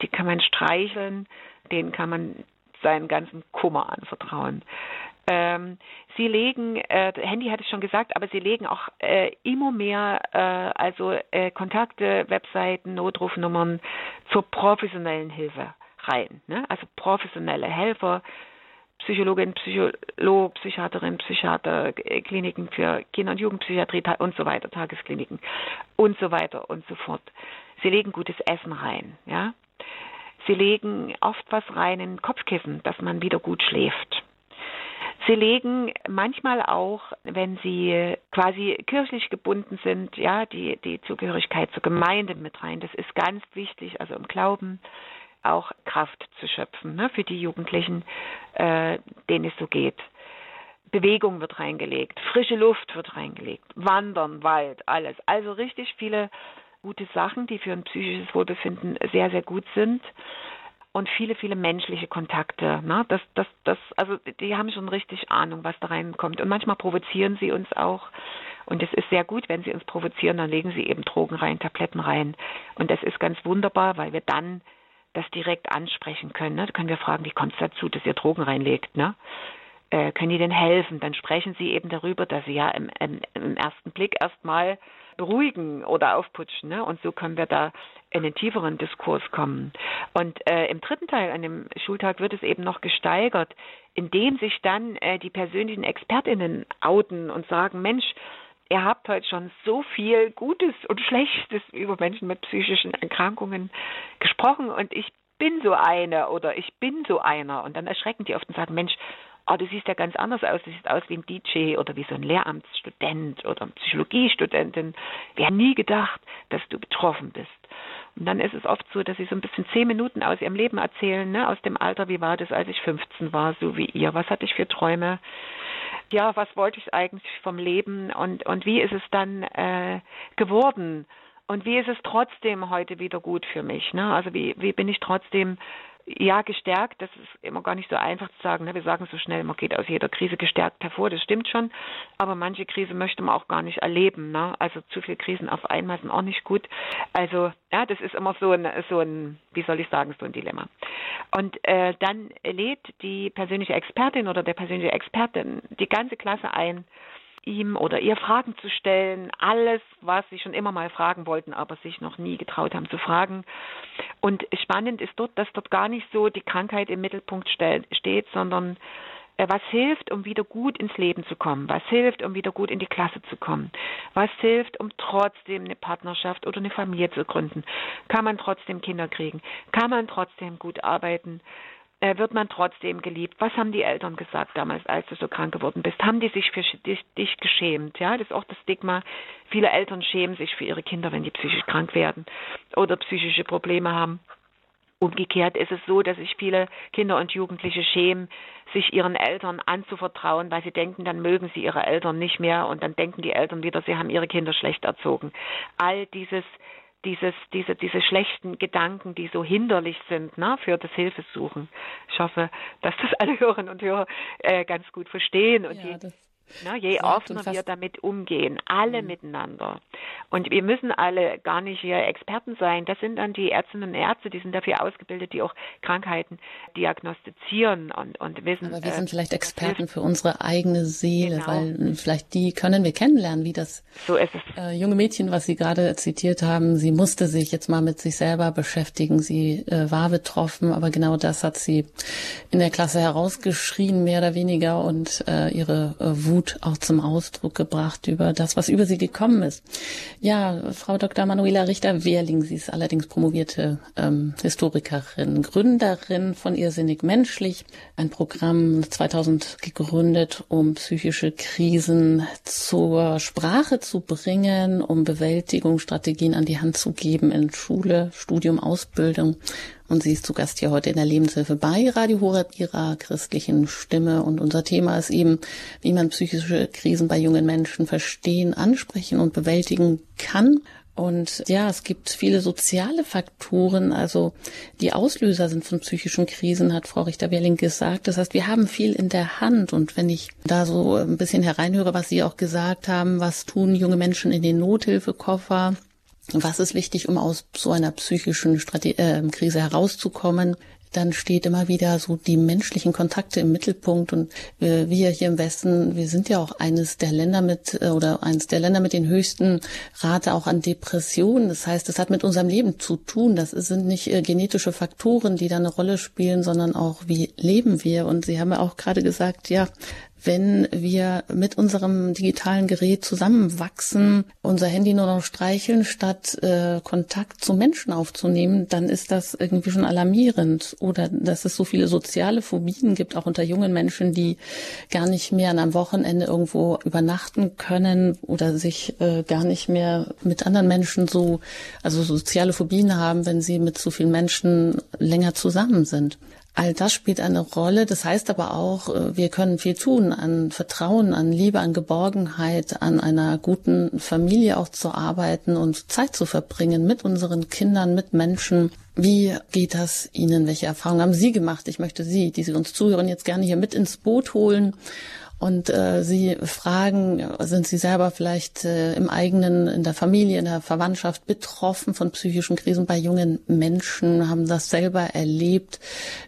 die kann man streicheln, denen kann man seinen ganzen Kummer anvertrauen. Ähm, sie legen, äh, Handy hatte ich schon gesagt, aber sie legen auch äh, immer mehr, äh, also äh, Kontakte, Webseiten, Notrufnummern zur professionellen Hilfe rein. Ne? Also professionelle Helfer, Psychologin, Psycholog, Psychiaterin, Psychiater, Kliniken für Kinder- und Jugendpsychiatrie und so weiter, Tageskliniken und so weiter und so fort. Sie legen gutes Essen rein, ja. Sie legen oft was rein in Kopfkissen, dass man wieder gut schläft. Sie legen manchmal auch, wenn sie quasi kirchlich gebunden sind, ja, die, die Zugehörigkeit zur Gemeinde mit rein. Das ist ganz wichtig, also im Glauben auch Kraft zu schöpfen ne, für die Jugendlichen, äh, denen es so geht. Bewegung wird reingelegt, frische Luft wird reingelegt, Wandern, Wald, alles. Also richtig viele gute Sachen, die für ein psychisches Wohlbefinden sehr, sehr gut sind. Und viele, viele menschliche Kontakte. Ne? Das, das, das, also die haben schon richtig Ahnung, was da reinkommt. Und manchmal provozieren sie uns auch. Und es ist sehr gut, wenn sie uns provozieren, dann legen sie eben Drogen rein, Tabletten rein. Und das ist ganz wunderbar, weil wir dann das direkt ansprechen können. Ne? Da können wir fragen, wie kommt es dazu, dass ihr Drogen reinlegt? Ne? Äh, können die denn helfen? Dann sprechen sie eben darüber, dass sie ja im, im, im ersten Blick erstmal beruhigen oder aufputschen. Ne? Und so können wir da in den tieferen Diskurs kommen. Und äh, im dritten Teil an dem Schultag wird es eben noch gesteigert, indem sich dann äh, die persönlichen ExpertInnen outen und sagen, Mensch, ihr habt heute schon so viel Gutes und Schlechtes über Menschen mit psychischen Erkrankungen gesprochen und ich bin so eine oder ich bin so einer. Und dann erschrecken die oft und sagen, Mensch, oh, du siehst ja ganz anders aus. Du siehst aus wie ein DJ oder wie so ein Lehramtsstudent oder eine Psychologiestudentin. Wir haben nie gedacht, dass du betroffen bist. Und dann ist es oft so, dass sie so ein bisschen zehn Minuten aus ihrem Leben erzählen, ne, aus dem Alter, wie war das, als ich 15 war, so wie ihr, was hatte ich für Träume, ja, was wollte ich eigentlich vom Leben und, und wie ist es dann äh, geworden? Und wie ist es trotzdem heute wieder gut für mich? Ne? Also wie, wie bin ich trotzdem ja, gestärkt, das ist immer gar nicht so einfach zu sagen. Ne? Wir sagen so schnell, man geht aus jeder Krise gestärkt hervor, das stimmt schon. Aber manche Krise möchte man auch gar nicht erleben. Ne? Also zu viele Krisen auf einmal sind auch nicht gut. Also ja, das ist immer so ein, so ein, wie soll ich sagen, so ein Dilemma. Und äh, dann lädt die persönliche Expertin oder der persönliche Expertin die ganze Klasse ein, ihm oder ihr Fragen zu stellen, alles, was sie schon immer mal fragen wollten, aber sich noch nie getraut haben zu fragen. Und spannend ist dort, dass dort gar nicht so die Krankheit im Mittelpunkt steht, sondern äh, was hilft, um wieder gut ins Leben zu kommen? Was hilft, um wieder gut in die Klasse zu kommen? Was hilft, um trotzdem eine Partnerschaft oder eine Familie zu gründen? Kann man trotzdem Kinder kriegen? Kann man trotzdem gut arbeiten? Äh, wird man trotzdem geliebt. Was haben die Eltern gesagt damals, als du so krank geworden bist? Haben die sich für dich, dich geschämt? Ja, das ist auch das Stigma. Viele Eltern schämen sich für ihre Kinder, wenn die psychisch krank werden oder psychische Probleme haben. Umgekehrt ist es so, dass sich viele Kinder und Jugendliche schämen, sich ihren Eltern anzuvertrauen, weil sie denken, dann mögen sie ihre Eltern nicht mehr und dann denken die Eltern wieder, sie haben ihre Kinder schlecht erzogen. All dieses dieses, diese, diese schlechten Gedanken, die so hinderlich sind ne, für das Hilfesuchen. Ich hoffe, dass das alle [LAUGHS] Hörerinnen und Hörer äh, ganz gut verstehen und ja, die Ne, je offener wir damit umgehen, alle mhm. miteinander. Und wir müssen alle gar nicht hier Experten sein. Das sind dann die Ärztinnen und Ärzte, die sind dafür ausgebildet, die auch Krankheiten diagnostizieren und, und wissen. Aber wir sind äh, vielleicht Experten für unsere eigene Seele, genau. weil vielleicht die können wir kennenlernen, wie das so ist es. Äh, junge Mädchen, was Sie gerade zitiert haben, sie musste sich jetzt mal mit sich selber beschäftigen. Sie äh, war betroffen, aber genau das hat sie in der Klasse herausgeschrien, mehr oder weniger, und äh, ihre äh, Wut Wut auch zum Ausdruck gebracht über das, was über sie gekommen ist. Ja, Frau Dr. Manuela Richter-Wehrling, sie ist allerdings promovierte ähm, Historikerin, Gründerin von Irrsinnig Menschlich, ein Programm 2000 gegründet, um psychische Krisen zur Sprache zu bringen, um Bewältigungsstrategien an die Hand zu geben in Schule, Studium, Ausbildung und sie ist zu Gast hier heute in der Lebenshilfe bei Radio Horeb, ihrer christlichen Stimme. Und unser Thema ist eben, wie man psychische Krisen bei jungen Menschen verstehen, ansprechen und bewältigen kann. Und ja, es gibt viele soziale Faktoren, also die Auslöser sind von psychischen Krisen, hat Frau Richter-Wehrling gesagt. Das heißt, wir haben viel in der Hand. Und wenn ich da so ein bisschen hereinhöre, was Sie auch gesagt haben, was tun junge Menschen in den Nothilfekoffer, was ist wichtig, um aus so einer psychischen Strate äh, Krise herauszukommen? dann steht immer wieder so die menschlichen Kontakte im Mittelpunkt. Und äh, wir hier im Westen, wir sind ja auch eines der Länder mit äh, oder eines der Länder mit den höchsten Rate auch an Depressionen. Das heißt, das hat mit unserem Leben zu tun. Das sind nicht äh, genetische Faktoren, die da eine Rolle spielen, sondern auch wie leben wir. Und Sie haben ja auch gerade gesagt, ja, wenn wir mit unserem digitalen Gerät zusammenwachsen, unser Handy nur noch streicheln, statt äh, Kontakt zu Menschen aufzunehmen, dann ist das irgendwie schon alarmierend. Oder dass es so viele soziale Phobien gibt, auch unter jungen Menschen, die gar nicht mehr an einem Wochenende irgendwo übernachten können oder sich äh, gar nicht mehr mit anderen Menschen so, also soziale Phobien haben, wenn sie mit so vielen Menschen länger zusammen sind. All das spielt eine Rolle. Das heißt aber auch, äh, wir können viel tun an Vertrauen, an Liebe, an Geborgenheit, an einer guten Familie auch zu arbeiten und Zeit zu verbringen mit unseren Kindern, mit Menschen. Wie geht das Ihnen? Welche Erfahrungen haben Sie gemacht? Ich möchte Sie, die Sie uns zuhören, jetzt gerne hier mit ins Boot holen und äh, sie fragen, sind sie selber vielleicht äh, im eigenen, in der Familie, in der Verwandtschaft betroffen von psychischen Krisen bei jungen Menschen, haben das selber erlebt,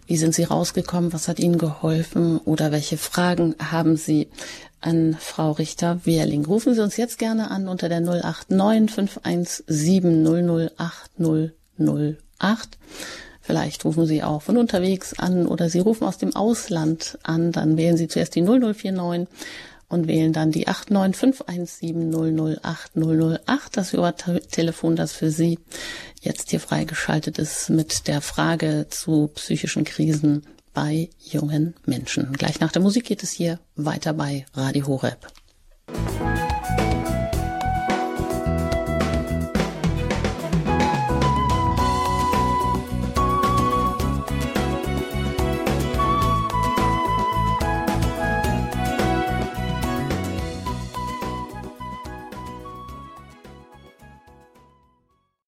wie sind sie rausgekommen, was hat ihnen geholfen oder welche Fragen haben sie an Frau Richter-Wehrling. Rufen Sie uns jetzt gerne an unter der 089 517 008 008. Vielleicht rufen Sie auch von unterwegs an oder Sie rufen aus dem Ausland an. Dann wählen Sie zuerst die 0049 und wählen dann die 89517008008. Das Telefon, das für Sie jetzt hier freigeschaltet ist mit der Frage zu psychischen Krisen bei jungen Menschen. Gleich nach der Musik geht es hier weiter bei Radio Horeb.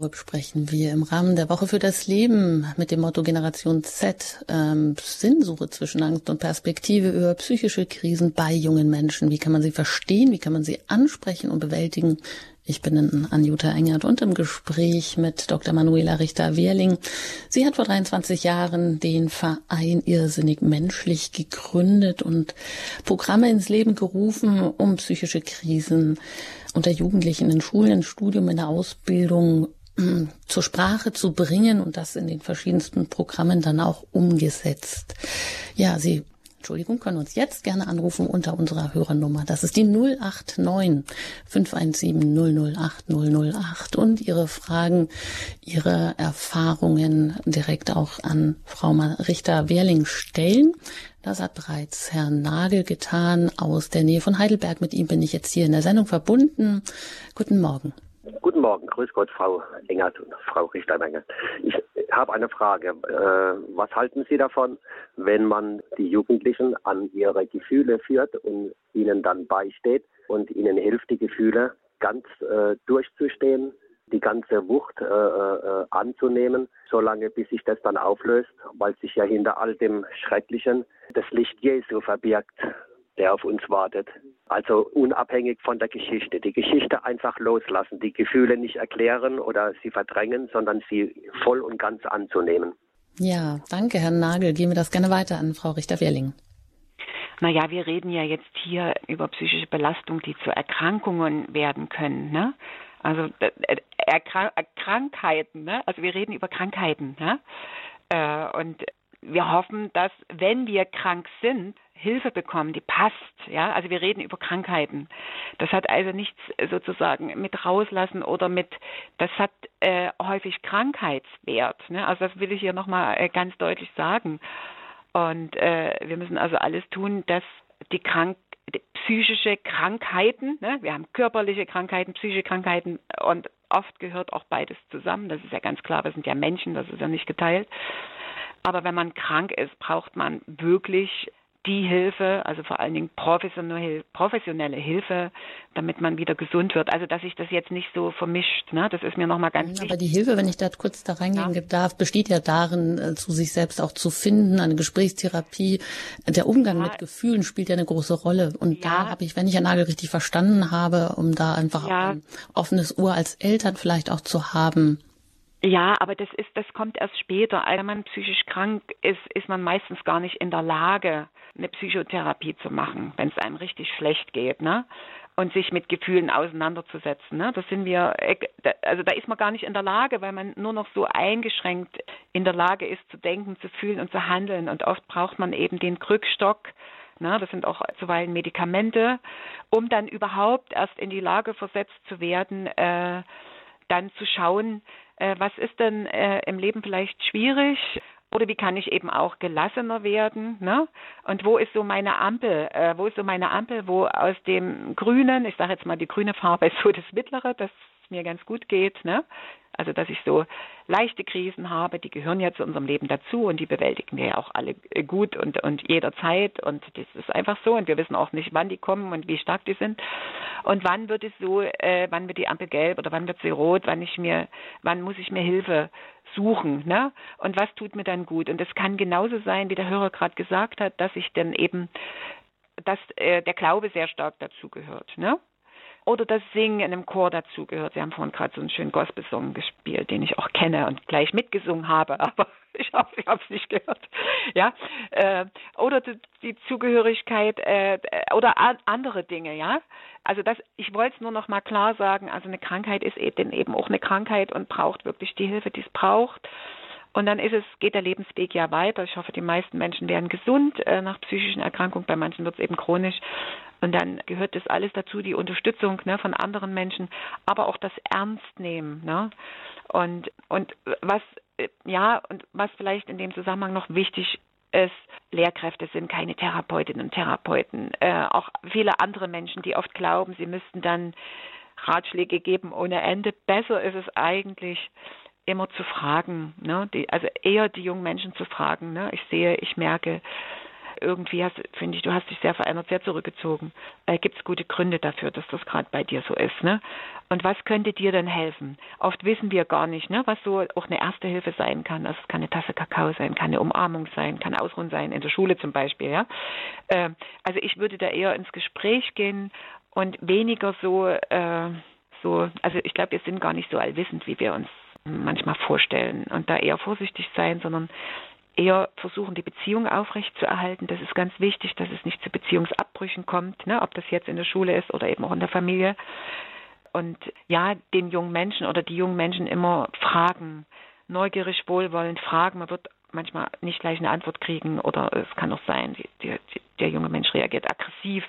Besprechen wir im Rahmen der Woche für das Leben mit dem Motto Generation Z ähm, Sinnsuche zwischen Angst und Perspektive über psychische Krisen bei jungen Menschen. Wie kann man sie verstehen? Wie kann man sie ansprechen und bewältigen? Ich bin Anjuta Engert und im Gespräch mit Dr. Manuela Richter-Wehrling. Sie hat vor 23 Jahren den Verein Irrsinnig Menschlich gegründet und Programme ins Leben gerufen, um psychische Krisen unter Jugendlichen in Schulen, in Studium, in der Ausbildung [CLEARS THROAT] zur Sprache zu bringen und das in den verschiedensten Programmen dann auch umgesetzt. Ja, Sie Entschuldigung, können uns jetzt gerne anrufen unter unserer Hörernummer. Das ist die 089 517 008 008 und Ihre Fragen, Ihre Erfahrungen direkt auch an Frau Richter-Wehrling stellen. Das hat bereits Herr Nagel getan aus der Nähe von Heidelberg. Mit ihm bin ich jetzt hier in der Sendung verbunden. Guten Morgen. Guten Morgen, grüß Gott, Frau Engert und Frau Richtermenge. Ich habe eine Frage. Äh, was halten Sie davon, wenn man die Jugendlichen an ihre Gefühle führt und ihnen dann beisteht und ihnen hilft, die Gefühle ganz äh, durchzustehen, die ganze Wucht äh, anzunehmen, solange bis sich das dann auflöst, weil sich ja hinter all dem Schrecklichen das Licht Jesu verbirgt der auf uns wartet. Also unabhängig von der Geschichte. Die Geschichte einfach loslassen, die Gefühle nicht erklären oder sie verdrängen, sondern sie voll und ganz anzunehmen. Ja, danke, Herr Nagel. Gehen wir das gerne weiter an Frau Richter-Wehrling. Naja, wir reden ja jetzt hier über psychische Belastung, die zu Erkrankungen werden können. Ne? Also äh, Erkrank Krankheiten, ne? also wir reden über Krankheiten. Ne? Äh, und wir hoffen, dass wenn wir krank sind, Hilfe bekommen, die passt. Ja, also wir reden über Krankheiten. Das hat also nichts sozusagen mit rauslassen oder mit, das hat äh, häufig Krankheitswert. Ne? Also das will ich hier nochmal äh, ganz deutlich sagen. Und äh, wir müssen also alles tun, dass die krank psychische Krankheiten, ne? wir haben körperliche Krankheiten, psychische Krankheiten und oft gehört auch beides zusammen. Das ist ja ganz klar, wir sind ja Menschen, das ist ja nicht geteilt. Aber wenn man krank ist, braucht man wirklich die Hilfe, also vor allen Dingen professionelle, Hilfe, damit man wieder gesund wird. Also dass sich das jetzt nicht so vermischt, ne? das ist mir nochmal ganz wichtig. Aber die Hilfe, wenn ich da kurz da reingehen ja. darf, besteht ja darin, äh, zu sich selbst auch zu finden, eine Gesprächstherapie. Der Umgang ja. mit Gefühlen spielt ja eine große Rolle. Und ja. da habe ich, wenn ich Herrn Nagel richtig verstanden habe, um da einfach ein offenes Ohr als Eltern vielleicht auch zu haben, Ja, aber das ist, das kommt erst später. Also wenn man psychisch krank ist, ist man meistens gar nicht in der Lage, eine Psychotherapie zu machen, wenn es einem richtig schlecht geht, ne? Und sich mit Gefühlen auseinanderzusetzen. Ne? Das sind wir, also da ist man gar nicht in der Lage, weil man nur noch so eingeschränkt in der Lage ist, zu denken, zu fühlen und zu handeln. Und oft braucht man eben den Krückstock, Ne, das sind auch zuweilen Medikamente, um dann überhaupt erst in die Lage versetzt zu werden, äh, dann zu schauen, äh, was ist denn äh, im Leben vielleicht schwierig oder wie kann ich eben auch gelassener werden, ne? Und wo ist so meine Ampel? Äh, wo ist so meine Ampel, wo aus dem Grünen, ich sage jetzt mal die grüne Farbe [LAUGHS] ist so das Mittlere, das mir ganz gut geht, ne? Also dass ich so leichte Krisen habe, die gehören ja zu unserem Leben dazu und die bewältigen wir ja auch alle äh, gut und, und jederzeit und das ist einfach so und wir wissen auch nicht, wann die kommen und wie stark die sind und wann wird es so, äh, wann wird die Ampel gelb oder wann wird sie rot, wann ich mir, wann muss ich mir Hilfe suchen, ne? Und was tut mir dann gut? Und es kann genauso sein, wie der Hörer gerade gesagt hat, dass ich dann eben, dass äh, der Glaube sehr stark dazu gehört, ne? Oder das Singen in einem Chor dazugehört. Sie haben vorhin gerade so einen schönen Gospel-Song gespielt, den ich auch kenne und gleich mitgesungen habe, [LAUGHS] aber ich habe es nicht gehört. Ja, äh, oder die, Zugehörigkeit äh, oder andere Dinge, ja. Also das, ich wollte es nur noch mal klar sagen. Also eine Krankheit ist eben auch eine Krankheit und braucht wirklich die Hilfe, die es braucht. Und dann ist es, geht der Lebensweg ja weiter. Ich hoffe, die meisten Menschen werden gesund äh, nach psychischen Erkrankungen. Bei manchen wird es eben chronisch. Und dann gehört das alles dazu, die Unterstützung ne, von anderen Menschen, aber auch das Ernstnehmen. Ne? Und, und was, ja, und was vielleicht in dem Zusammenhang noch wichtig ist, Lehrkräfte sind keine Therapeutinnen und Therapeuten. Äh, auch viele andere Menschen, die oft glauben, sie müssten dann Ratschläge geben ohne Ende. Besser ist es eigentlich, immer zu fragen, ne? Die, also eher die jungen Menschen zu fragen. Ne? Ich sehe, ich merke, irgendwie hast, finde ich, du hast dich sehr verändert, sehr zurückgezogen. Äh, Gibt es gute Gründe dafür, dass das gerade bei dir so ist, ne? Und was könnte dir denn helfen? Oft wissen wir gar nicht, ne, was so auch eine erste Hilfe sein kann. Also es kann eine Tasse Kakao sein, kann eine Umarmung sein, kann Ausruhen sein, in der Schule zum Beispiel, ja. Äh, also ich würde da eher ins Gespräch gehen und weniger so, äh, so, also ich glaube, wir sind gar nicht so allwissend, wie wir uns manchmal vorstellen und da eher vorsichtig sein, sondern eher versuchen, die Beziehung aufrechtzuerhalten. Das ist ganz wichtig, dass es nicht zu Beziehungsabbrüchen kommt, ne, ob das jetzt in der Schule ist oder eben auch in der Familie. Und ja, den jungen Menschen oder die jungen Menschen immer fragen, neugierig, wohlwollend fragen. Man wird manchmal nicht gleich eine Antwort kriegen oder es kann auch sein, die, die, der junge Mensch reagiert aggressiv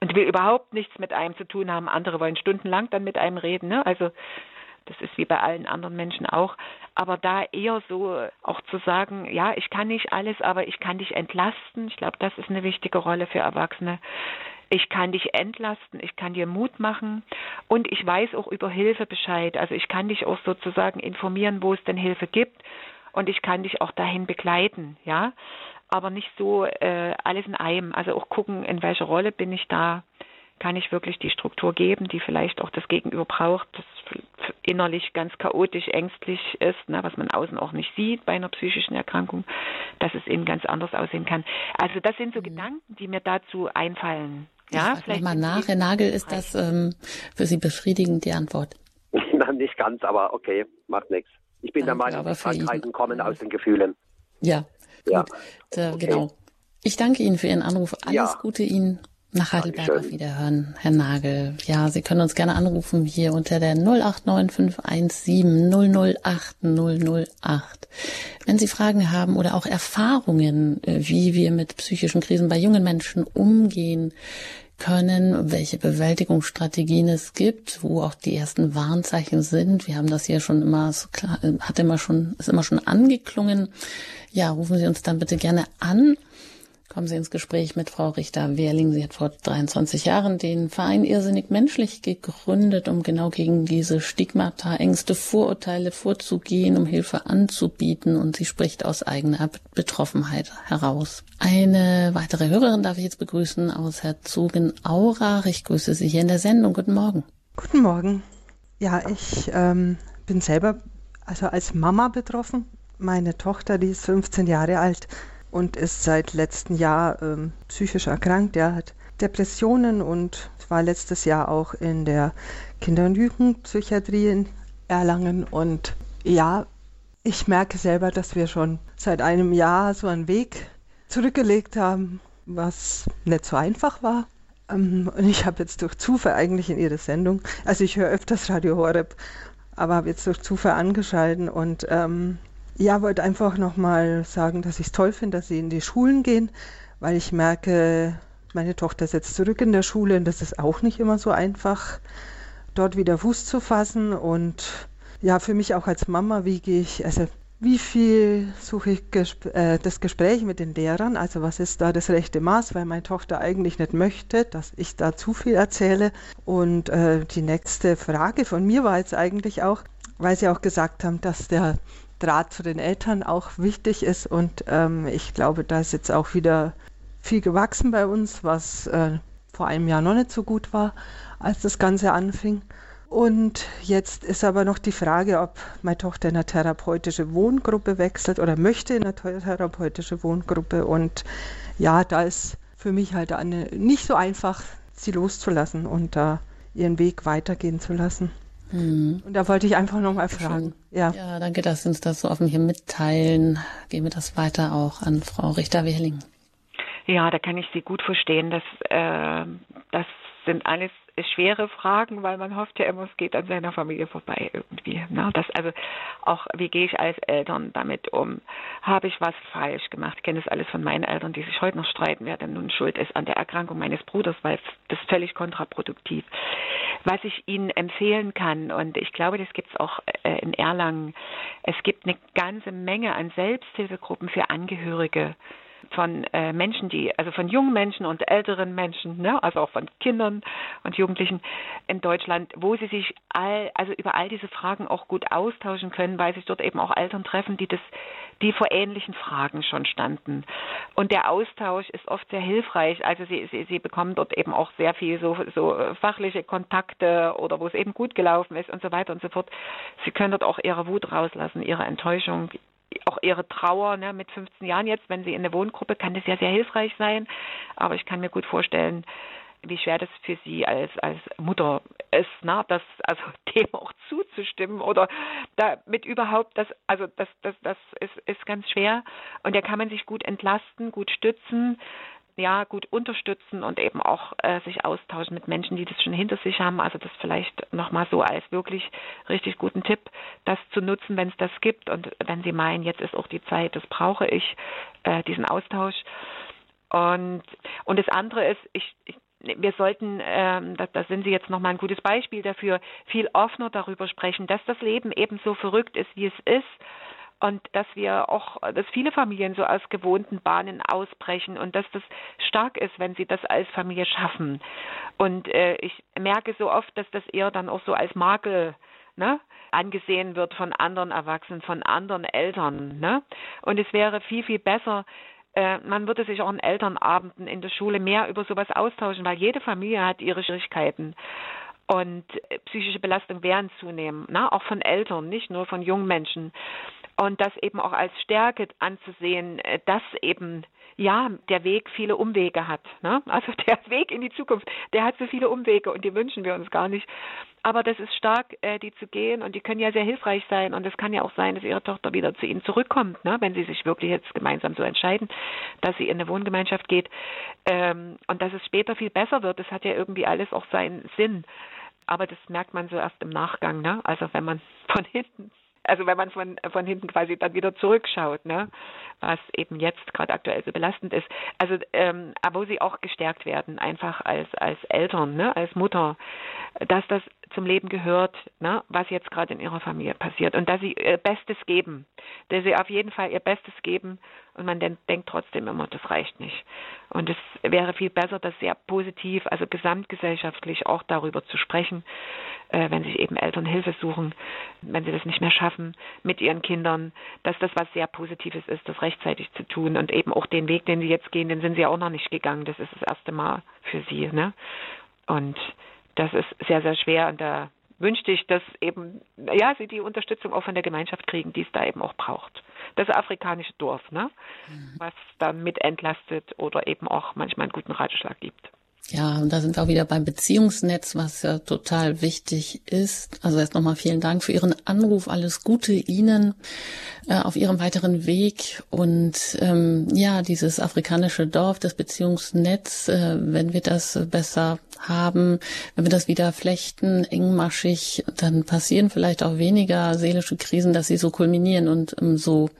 und will überhaupt nichts mit einem zu tun haben. Andere wollen stundenlang dann mit einem reden. Ne? Also das ist wie bei allen anderen Menschen auch. Aber da eher so auch zu sagen, ja, ich kann nicht alles, aber ich kann dich entlasten. Ich glaube, das ist eine wichtige Rolle für Erwachsene. Ich kann dich entlasten, ich kann dir Mut machen und ich weiß auch über Hilfe Bescheid. Also ich kann dich auch sozusagen informieren, wo es denn Hilfe gibt und ich kann dich auch dahin begleiten, ja. Aber nicht so äh, alles in einem. Also auch gucken, in welcher Rolle bin ich da kann ich wirklich die Struktur geben, die vielleicht auch das Gegenüber braucht, das innerlich ganz chaotisch, ängstlich ist, ne, was man außen auch nicht sieht bei einer psychischen Erkrankung, dass es eben ganz anders aussehen kann. Also das sind so mhm. Gedanken, die mir dazu einfallen. Ja, ich vielleicht mal nach, Herr Nagel, ist das ähm, für Sie befriedigend die Antwort? [LAUGHS] Nein, nicht ganz, aber okay, macht nichts. Ich bin danke, der Meinung, Krankheiten kommen aus den Gefühlen. Ja, ja. Gut, okay. genau. Ich danke Ihnen für Ihren Anruf. Alles ja. Gute Ihnen nach Heidelberg auf Wiederhören, Herr Nagel. Ja, Sie können uns gerne anrufen hier unter der 089517 008 008. Wenn Sie Fragen haben oder auch Erfahrungen, äh, wie wir mit psychischen Krisen bei jungen Menschen umgehen können, welche Bewältigungsstrategien es gibt, wo auch die ersten Warnzeichen sind. Wir haben das hier schon immer so klar, äh, hat immer schon, ist immer schon angeklungen. Ja, rufen Sie uns dann bitte gerne an. Kommen Sie ins Gespräch mit Frau Richter-Wehrling. Sie hat vor 23 Jahren den Verein Irrsinnig Menschlich gegründet, um genau gegen diese Stigmata, Ängste, Vorurteile vorzugehen, um Hilfe anzubieten. Und sie spricht aus eigener Betroffenheit heraus. Eine weitere Hörerin darf ich jetzt begrüßen aus Herzogenaurach. Ich grüße Sie hier in der Sendung. Guten Morgen. Guten Morgen. Ja, ich ähm, bin selber also als Mama betroffen. Meine Tochter, die ist 15 Jahre alt, und ist seit letztem Jahr ähm, psychisch erkrankt. Er hat Depressionen und war letztes Jahr auch in der Kinder- und Jugendpsychiatrie in Erlangen. Und ja, ich merke selber, dass wir schon seit einem Jahr so einen Weg zurückgelegt haben, was nicht so einfach war. Ähm, und ich habe jetzt durch Zufall eigentlich in Ihre Sendung, also ich höre öfters Radio Horeb, aber habe jetzt durch Zufall angeschalten und ähm, ja, wollte einfach nochmal sagen, dass ich es toll finde, dass Sie in die Schulen gehen, weil ich merke, meine Tochter ist jetzt zurück in der Schule und das ist auch nicht immer so einfach, dort wieder Fuß zu fassen und ja, für mich auch als Mama, wie gehe ich, also wie viel suche ich gesp äh, das Gespräch mit den Lehrern? Also was ist da das rechte Maß, weil meine Tochter eigentlich nicht möchte, dass ich da zu viel erzähle. Und äh, die nächste Frage von mir war jetzt eigentlich auch, weil Sie auch gesagt haben, dass der Draht zu den Eltern auch wichtig ist. Und ähm, ich glaube, da ist jetzt auch wieder viel gewachsen bei uns, was äh, vor einem Jahr noch nicht so gut war, als das Ganze anfing. Und jetzt ist aber noch die Frage, ob meine Tochter in eine therapeutische Wohngruppe wechselt oder möchte in eine therapeutische Wohngruppe. Und ja, da ist für mich halt eine, nicht so einfach, sie loszulassen und da ihren Weg weitergehen zu lassen. Mhm. Und da wollte ich einfach nochmal fragen. Ja. ja, danke, dass Sie uns das so offen hier mitteilen. Gehen wir das weiter auch an Frau Richter-Wehling. Ja, da kann ich Sie gut verstehen. dass äh, das sind alles schwere Fragen, weil man hofft ja immer, es geht an seiner Familie vorbei irgendwie. Ne? Das also auch, wie gehe ich als Eltern damit um? Habe ich was falsch gemacht? Ich kenne das alles von meinen Eltern, die sich heute noch streiten, wer denn nun schuld ist an der Erkrankung meines Bruders, weil das ist völlig kontraproduktiv. Was ich Ihnen empfehlen kann, und ich glaube, das gibt es auch äh, in Erlangen, es gibt eine ganze Menge an Selbsthilfegruppen für Angehörige von äh, Menschen, die, also von jungen Menschen und älteren Menschen, ne, also auch von Kindern und Jugendlichen in Deutschland, wo sie sich all, also über all diese Fragen auch gut austauschen können, weil sich dort eben auch Eltern treffen, die das, die vor ähnlichen Fragen schon standen. Und der Austausch ist oft sehr hilfreich. Also sie, sie, sie bekommen dort eben auch sehr viel so, so fachliche Kontakte oder wo es eben gut gelaufen ist und so weiter und so fort. Sie können dort auch ihre Wut rauslassen, ihre Enttäuschung, auch ihre Trauer ne, mit 15 Jahren jetzt, wenn sie in der Wohngruppe, kann das ja sehr hilfreich sein. Aber ich kann mir gut vorstellen, wie schwer das für sie als als Mutter ist, ne, das also [LAUGHS] dem auch zuzustimmen oder damit überhaupt das also das das das ist ist ganz schwer und da kann man sich gut entlasten, gut stützen, ja gut unterstützen und eben auch äh, sich austauschen mit Menschen, die das schon hinter sich haben. Also das vielleicht nochmal so als wirklich richtig guten Tipp, das zu nutzen, wenn es das gibt und wenn Sie meinen, jetzt ist auch die Zeit, das brauche ich, äh, diesen Austausch. Und und das andere ist, ich, ich wir sollten, ähm, da, da sind Sie jetzt nochmal ein gutes Beispiel dafür, viel offener darüber sprechen, dass das Leben eben so verrückt ist, wie es ist und dass wir auch, dass viele Familien so aus gewohnten Bahnen ausbrechen und dass das stark ist, wenn sie das als Familie schaffen. Und äh, ich merke so oft, dass das eher dann auch so als Makel ne, angesehen wird von anderen Erwachsenen, von anderen Eltern. Ne? Und es wäre viel, viel besser, äh, man würde sich auch in Elternabenden in der Schule mehr über sowas austauschen, weil jede Familie hat ihre Schwierigkeiten. Und äh, psychische Belastung werden zunehmen, ne? auch von Eltern, nicht nur von jungen Menschen und das eben auch als Stärke anzusehen, äh, dass eben ja der Weg viele Umwege hat. Ne? [LAUGHS] Also der Weg in die Zukunft, der hat so viele Umwege und die wünschen wir uns gar nicht. Aber das ist stark, äh, die zu gehen und die können ja sehr hilfreich sein und es kann ja auch sein, dass ihre Tochter wieder zu ihnen zurückkommt, ne? wenn sie sich wirklich jetzt gemeinsam so entscheiden, dass sie in eine Wohngemeinschaft geht ähm, und dass es später viel besser wird. Das hat ja irgendwie alles auch seinen Sinn. Aber das merkt man so erst im Nachgang, ne? Also wenn man [LAUGHS] von hinten also wenn man von, von hinten quasi dann wieder zurückschaut, ne, was eben jetzt gerade aktuell so belastend ist. Also ähm, wo sie auch gestärkt werden, einfach als als Eltern, ne, als Mutter, dass das zum Leben gehört, ne, was jetzt gerade in ihrer Familie passiert und dass sie ihr Bestes geben, dass sie auf jeden Fall ihr Bestes geben und man denn, denkt trotzdem immer, das reicht nicht. Und es wäre viel besser, das sehr positiv, also gesamtgesellschaftlich auch darüber zu sprechen, äh, wenn sich eben Eltern Hilfe suchen, wenn sie das nicht mehr schaffen mit ihren Kindern, dass das was sehr Positives ist, das rechtzeitig zu tun und eben auch den Weg, den sie jetzt gehen, den sind sie auch noch nicht gegangen. Das ist das erste Mal für sie, ne? Und das ist sehr, sehr schwer und da wünschte ich, dass eben, ja, sie die Unterstützung auch von der Gemeinschaft kriegen, die es da eben auch braucht. Das afrikanische Dorf, ne? Mhm. Was dann mit entlastet oder eben auch manchmal einen guten Ratschlag gibt. Ja, und da sind wir auch wieder beim Beziehungsnetz, was ja total wichtig ist. Also erst nochmal vielen Dank für Ihren Anruf. Alles Gute Ihnen äh, auf Ihrem weiteren Weg. Und ähm, ja, dieses afrikanische Dorf, das Beziehungsnetz, äh, wenn wir das besser haben, wenn wir das wieder flechten, engmaschig, dann passieren vielleicht auch weniger seelische Krisen, dass sie so kulminieren und ähm, so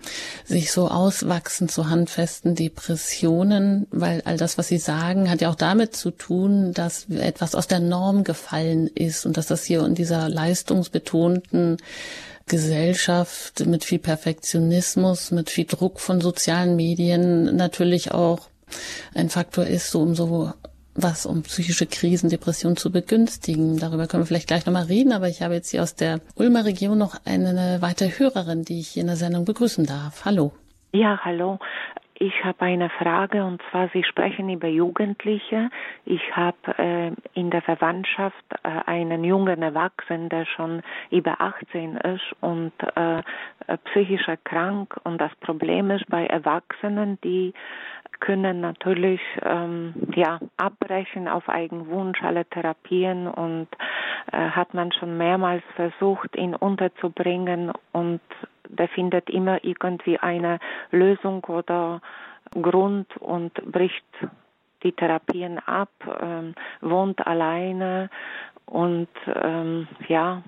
sich so auswachsen zu handfesten Depressionen, weil all das, was Sie sagen, hat ja auch damit zu tun, dass etwas aus der Norm gefallen ist und dass das hier in dieser leistungsbetonten Gesellschaft mit viel Perfektionismus, mit viel Druck von sozialen Medien natürlich auch ein Faktor ist, so umso was um psychische Krisen, Depressionen zu begünstigen. Darüber können wir vielleicht gleich nochmal reden, aber ich habe jetzt hier aus der Ulmer Region noch eine weitere Hörerin, die ich hier in der Sendung begrüßen darf. Hallo. Ja, hallo. Ich habe eine Frage und zwar, Sie sprechen über Jugendliche. Ich habe äh, in der Verwandtschaft äh, einen jungen Erwachsenen, der schon über 18 ist und äh, psychisch erkrankt. Und das Problem ist bei Erwachsenen, die können natürlich ähm, ja abbrechen auf Eigenwunsch alle Therapien und äh, hat man schon mehrmals versucht, ihn unterzubringen und der findet immer irgendwie eine Lösung oder Grund und bricht die Therapien ab, ähm, wohnt alleine und ähm, ja,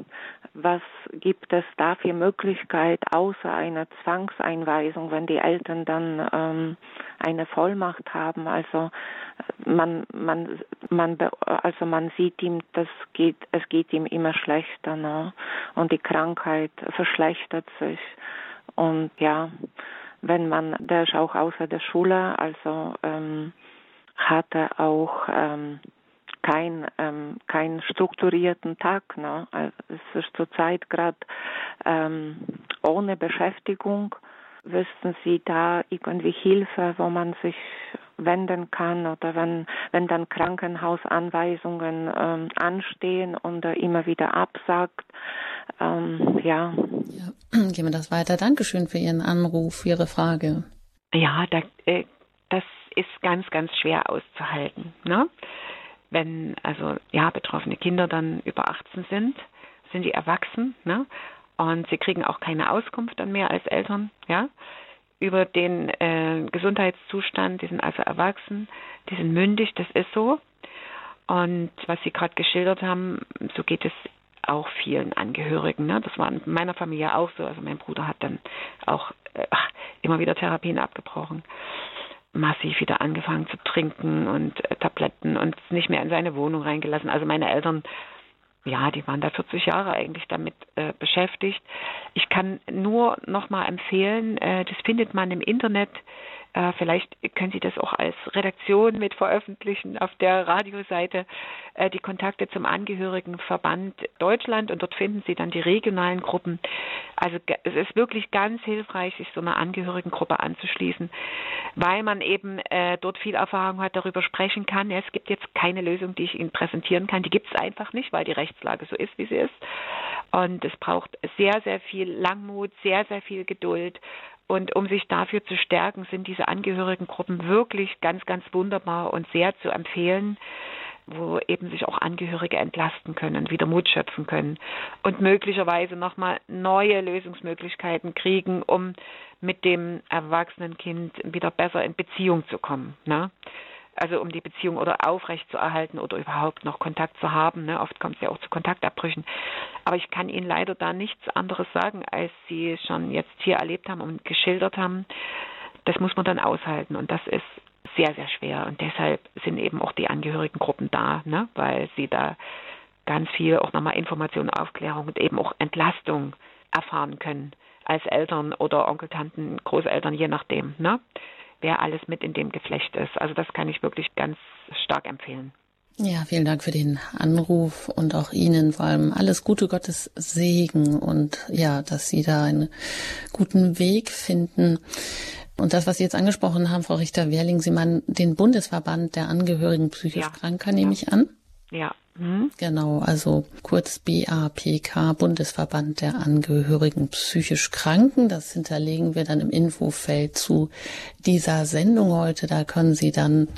was gibt es da für Möglichkeit außer einer Zwangseinweisung, wenn die Eltern dann ähm, eine Vollmacht haben? Also man, man, man, also man sieht ihm, das geht, es geht ihm immer schlechter, ne? Und die Krankheit verschlechtert sich. Und ja, wenn man, der ist auch außer der Schule, also ähm, hat er auch ähm, kein ähm, keinen strukturierten Tag. Ne? Also es ist zurzeit gerade ähm, ohne Beschäftigung. Wüssten Sie da irgendwie Hilfe, wo man sich wenden kann oder wenn wenn dann Krankenhausanweisungen ähm, anstehen und er immer wieder absagt, ähm, ja. ja. [CLEARS THROAT] Gehen wir das weiter. Dankeschön für Ihren Anruf, für Ihre Frage. Ja, da, äh, das ist ganz, ganz schwer auszuhalten. Ne? Wenn also ja betroffene Kinder dann über 18 sind, sind die erwachsen, ne? Und sie kriegen auch keine Auskunft dann mehr als Eltern, ja, über den äh, Gesundheitszustand. Die sind also erwachsen, die sind mündig, das ist so. Und was Sie gerade geschildert haben, so geht es auch vielen Angehörigen. Ne? Das war in meiner Familie auch so. Also mein Bruder hat dann auch äh, immer wieder Therapien abgebrochen massiv wieder angefangen zu trinken und äh, Tabletten und nicht mehr in seine Wohnung reingelassen. Also meine Eltern, ja, die waren da 40 Jahre eigentlich damit äh, beschäftigt. Ich kann nur noch mal empfehlen, äh, das findet man im Internet äh, vielleicht können Sie das auch als Redaktion mit veröffentlichen auf der Radioseite, äh, die Kontakte zum Angehörigenverband Deutschland und dort finden Sie dann die regionalen Gruppen. Also es ist wirklich ganz hilfreich, sich so einer Angehörigengruppe anzuschließen, weil man eben äh, dort viel Erfahrung hat, darüber sprechen kann. Ja, es gibt jetzt keine Lösung, die ich Ihnen präsentieren kann. Die gibt es einfach nicht, weil die Rechtslage so ist, wie sie ist. Und es braucht sehr, sehr viel Langmut, sehr, sehr viel Geduld und um sich dafür zu stärken, sind diese Angehörigengruppen wirklich ganz, ganz wunderbar und sehr zu empfehlen, wo eben sich auch Angehörige entlasten können, wieder Mut schöpfen können und möglicherweise nochmal neue Lösungsmöglichkeiten kriegen, um mit dem erwachsenen Kind wieder besser in Beziehung zu kommen. Ne? Also um die Beziehung oder aufrecht zu erhalten oder überhaupt noch Kontakt zu haben. Ne? Oft kommt es ja auch zu Kontaktabbrüchen. Aber ich kann Ihnen leider da nichts anderes sagen, als Sie schon jetzt hier erlebt haben und geschildert haben. Das muss man dann aushalten und das ist sehr, sehr schwer. Und deshalb sind eben auch die Angehörigengruppen da, ne? weil sie da ganz viel auch nochmal Information, Aufklärung und eben auch Entlastung erfahren können als Eltern oder Onkel, Tanten, Großeltern, je nachdem. Ne? Wer alles mit in dem Geflecht ist. Also das kann ich wirklich ganz stark empfehlen. Ja, vielen Dank für den Anruf und auch Ihnen vor allem alles Gute, Gottes Segen und ja, dass Sie da einen guten Weg finden. Und das, was Sie jetzt angesprochen haben, Frau Richter-Wehrling, Sie meinen den Bundesverband der Angehörigen psychisch ja, Kranker, nehme ja. ich an? Ja. Mhm. Genau, also kurz BAPK, Bundesverband der Angehörigen psychisch Kranken. Das hinterlegen wir dann im Infofeld zu dieser Sendung heute. Da können Sie dann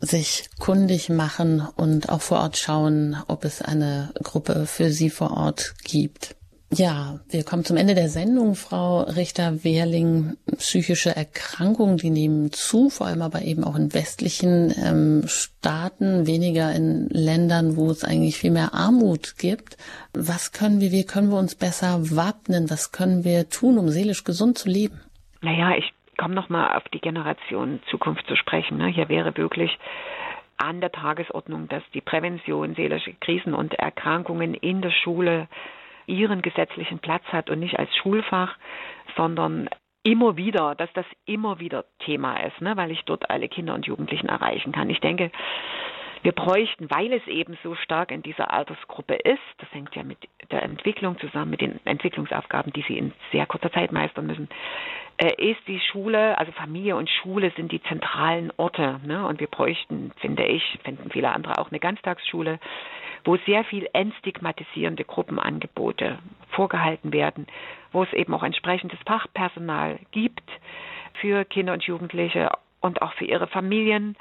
sich kundig machen und auch vor Ort schauen, ob es eine Gruppe für sie vor Ort gibt. Ja, wir kommen zum Ende der Sendung, Frau Richter-Wehrling. Psychische Erkrankungen, die nehmen zu, vor allem aber eben auch in westlichen ähm, Staaten, weniger in Ländern, wo es eigentlich viel mehr Armut gibt. Was können wir, wie können wir uns besser wappnen? Was können wir tun, um seelisch gesund zu leben? Naja, ich komme nochmal auf die Generation Zukunft zu sprechen. Ne? Hier wäre wirklich an der Tagesordnung, dass die Prävention seelischer Krisen und Erkrankungen in der Schule ihren gesetzlichen Platz hat und nicht als Schulfach, sondern immer wieder, dass das immer wieder Thema ist, ne, weil ich dort alle Kinder und Jugendlichen erreichen kann. Ich denke, wir bräuchten, weil es eben so stark in dieser Altersgruppe ist, das hängt ja mit der Entwicklung zusammen, mit den Entwicklungsaufgaben, die sie in sehr kurzer Zeit meistern müssen, äh, ist die Schule, also Familie und Schule sind die zentralen Orte. Ne? Und wir bräuchten, finde ich, finden viele andere auch eine Ganztagsschule, wo sehr viel entstigmatisierende Gruppenangebote vorgehalten werden, wo es eben auch entsprechendes Fachpersonal gibt für Kinder und Jugendliche und auch für ihre Familien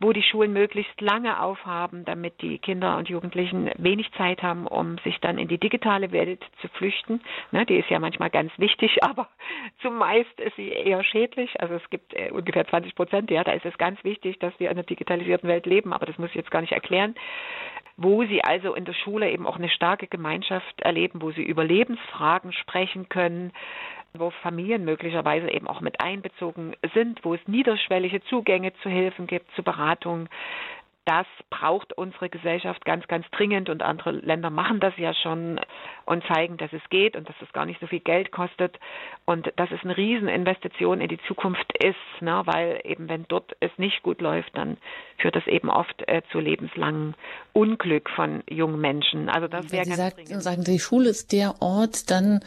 wo die Schulen möglichst lange aufhaben, damit die Kinder und Jugendlichen wenig Zeit haben, um sich dann in die digitale Welt zu flüchten. Ne, die ist ja manchmal ganz wichtig, [LAUGHS] aber zumeist ist sie eher schädlich. Also es gibt äh, ungefähr 20 Prozent, ja, da ist es ganz wichtig, dass wir in einer digitalisierten Welt leben, aber das muss ich jetzt gar nicht erklären wo sie also in der Schule eben auch eine starke Gemeinschaft erleben, wo sie über Lebensfragen sprechen können, wo Familien möglicherweise eben auch mit einbezogen sind, wo es niederschwellige Zugänge zu Hilfen gibt, zu Beratungen, das braucht unsere Gesellschaft ganz, ganz dringend und andere Länder machen das ja schon und zeigen, dass es geht und dass es gar nicht so viel Geld kostet und dass es eine Rieseninvestition in die Zukunft ist, ne, weil eben wenn dort es nicht gut läuft, dann führt das eben oft äh, zu lebenslangem Unglück von jungen Menschen. Also das wäre ganz sagt, dringend. sagen, die Schule ist der Ort, dann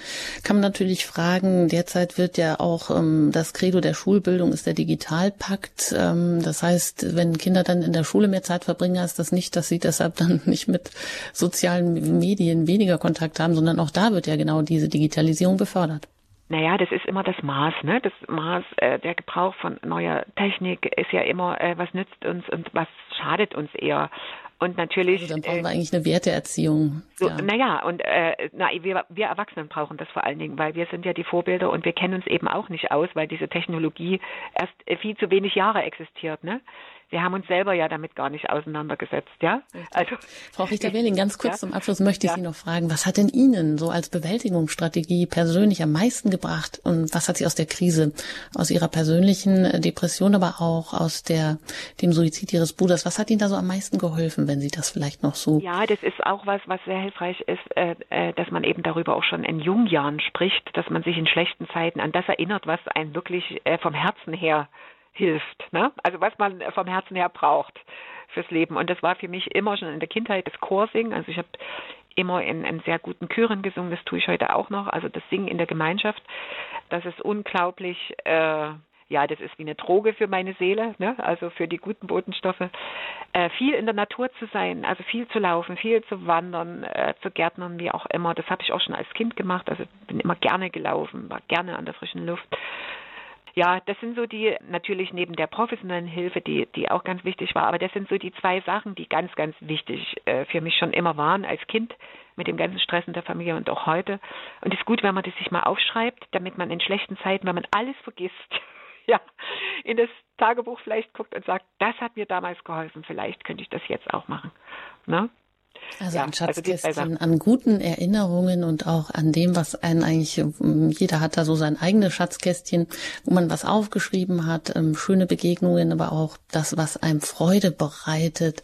kann man natürlich fragen, derzeit wird ja auch ähm, das Credo der Schulbildung ist der Digitalpakt. Ähm, das heißt, wenn Kinder dann in der Schule mehr Zeit verbringen, heißt das nicht, dass sie deshalb dann [LAUGHS] nicht mit sozialen Medien weniger Kontakt haben, sondern auch da wird ja genau diese Digitalisierung befördert. Naja, das ist immer das Maß, ne? Das Maß, äh, der Gebrauch von neuer Technik ist ja immer, äh, was nützt uns und was schadet uns eher. Und natürlich. Also dann brauchen wir äh, eigentlich eine Werteerziehung. So, ja. Naja, und äh, na, wir, wir Erwachsenen brauchen das vor allen Dingen, weil wir sind ja die Vorbilder und wir kennen uns eben auch nicht aus, weil diese Technologie erst äh, viel zu wenig Jahre existiert. Ne? Wir haben uns selber ja damit gar nicht auseinandergesetzt, ja. Also Frau Richter-Wehrling, [LAUGHS] ganz kurz ja? zum Abschluss möchte ich ja. Sie noch fragen, was hat denn Ihnen so als Bewältigungsstrategie persönlich am meisten gebracht und was hat Sie aus der Krise, aus Ihrer persönlichen Depression, aber auch aus der dem Suizid Ihres Bruders, was hat Ihnen da so am meisten geholfen, wenn Sie das vielleicht noch so? Ja, das ist auch was, was sehr hilfreich ist, äh, äh, dass man eben darüber auch schon in jungen Jahren spricht, dass man sich in schlechten Zeiten an das erinnert, was einen wirklich äh, vom Herzen her hilft. Ne? Also was man vom Herzen her braucht fürs Leben. Und das war für mich immer schon in der Kindheit das Chorsingen. Also ich habe immer in, in sehr guten Chören gesungen, das tue ich heute auch noch. Also das Singen in der Gemeinschaft, das ist unglaublich, äh, ja, das ist wie eine Droge für meine Seele, ne? also für die guten Botenstoffe. Äh, viel in der Natur zu sein, also viel zu laufen, viel zu wandern, äh, zu gärtnern, wie auch immer. Das habe ich auch schon als Kind gemacht. Also bin immer gerne gelaufen, war gerne an der frischen Luft. Ja, das sind so die, natürlich neben der professionellen Hilfe, die, die auch ganz wichtig war, aber das sind so die zwei Sachen, die ganz, ganz wichtig äh, für mich schon immer waren als Kind mit dem ganzen Stress in der Familie und auch heute. Und es ist gut, wenn man das sich mal aufschreibt, damit man in schlechten Zeiten, wenn man alles vergisst, [LAUGHS] ja, in das Tagebuch vielleicht guckt und sagt, das hat mir damals geholfen, vielleicht könnte ich das jetzt auch machen. Ne? Also ja, ein Schatzkästchen also an guten Erinnerungen und auch an dem, was einen eigentlich, ähm, jeder hat da so sein eigenes Schatzkästchen, wo man was aufgeschrieben hat, ähm, schöne Begegnungen, aber auch das, was einem Freude bereitet,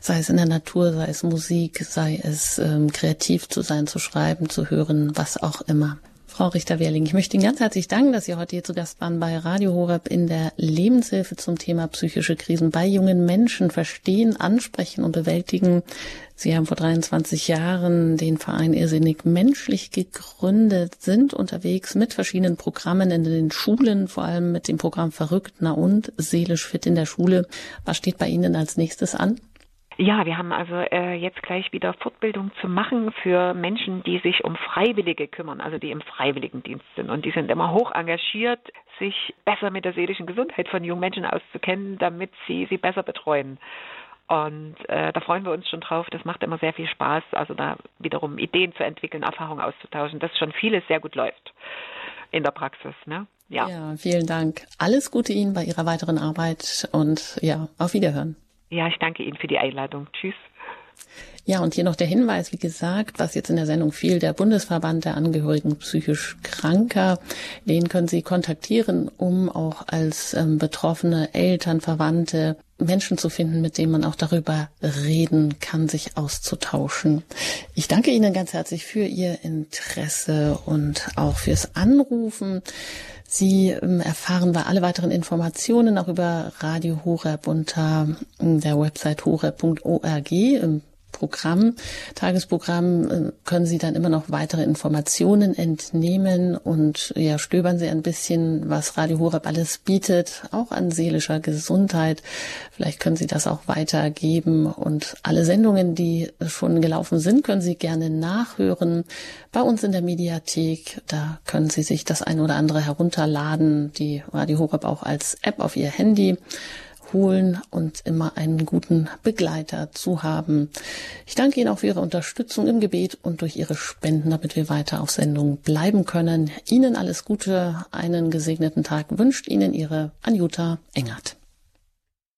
sei es in der Natur, sei es Musik, sei es ähm, kreativ zu sein, zu schreiben, zu hören, was auch immer. Frau Richter-Wehrling, ich möchte Ihnen ganz herzlich danken, dass Sie heute hier zu Gast waren bei Radio Horeb in der Lebenshilfe zum Thema psychische Krisen bei jungen Menschen verstehen, ansprechen und bewältigen. Sie haben vor 23 Jahren den Verein Irrsinnig Menschlich gegründet, sind unterwegs mit verschiedenen Programmen in den Schulen, vor allem mit dem Programm Verrückt, na und seelisch fit in der Schule. Was steht bei Ihnen als nächstes an? Ja, wir haben also äh, jetzt gleich wieder Fortbildung zu machen für Menschen, die sich um Freiwillige kümmern, also die im Freiwilligendienst sind. Und die sind immer hoch engagiert, sich besser mit der seelischen Gesundheit von jungen Menschen auszukennen, damit sie sie besser betreuen. Und äh, da freuen wir uns schon drauf. Das macht immer sehr viel Spaß, also da wiederum Ideen zu entwickeln, Erfahrungen auszutauschen, dass schon vieles sehr gut läuft in der Praxis. Ne? Ja. ja, vielen Dank. Alles Gute Ihnen bei Ihrer weiteren Arbeit und ja, auf Wiederhören. Ja, ich danke Ihnen für die Einladung. Tschüss. Ja, und hier noch der Hinweis, wie gesagt, was jetzt in der Sendung fiel, der Bundesverband der Angehörigen psychisch Kranker, den können Sie kontaktieren, um auch als ähm, betroffene Eltern, Verwandte, Menschen zu finden, mit denen man auch darüber reden kann, sich auszutauschen. Ich danke Ihnen ganz herzlich für Ihr Interesse und auch fürs Anrufen. Sie ähm, erfahren bei alle weiteren Informationen auch über Radio Horeb unter ähm, der Website horeb.org Programm, Tagesprogramm äh, können Sie dann immer noch weitere Informationen entnehmen und ja, stöbern Sie ein bisschen, was Radio Horeb alles bietet, auch an seelischer Gesundheit. Vielleicht können Sie das auch weitergeben und alle Sendungen, die schon gelaufen sind, können Sie gerne nachhören bei uns in der Mediathek. Da können Sie sich das ein oder andere herunterladen, die Radio Horeb auch als App auf Ihr Handy holen und immer einen guten Begleiter zu haben. Ich danke Ihnen auch für Ihre Unterstützung im Gebet und durch Ihre Spenden, damit wir weiter auf Sendung bleiben können. Ihnen alles Gute, einen gesegneten Tag wünscht Ihnen Ihre Anjuta Engert.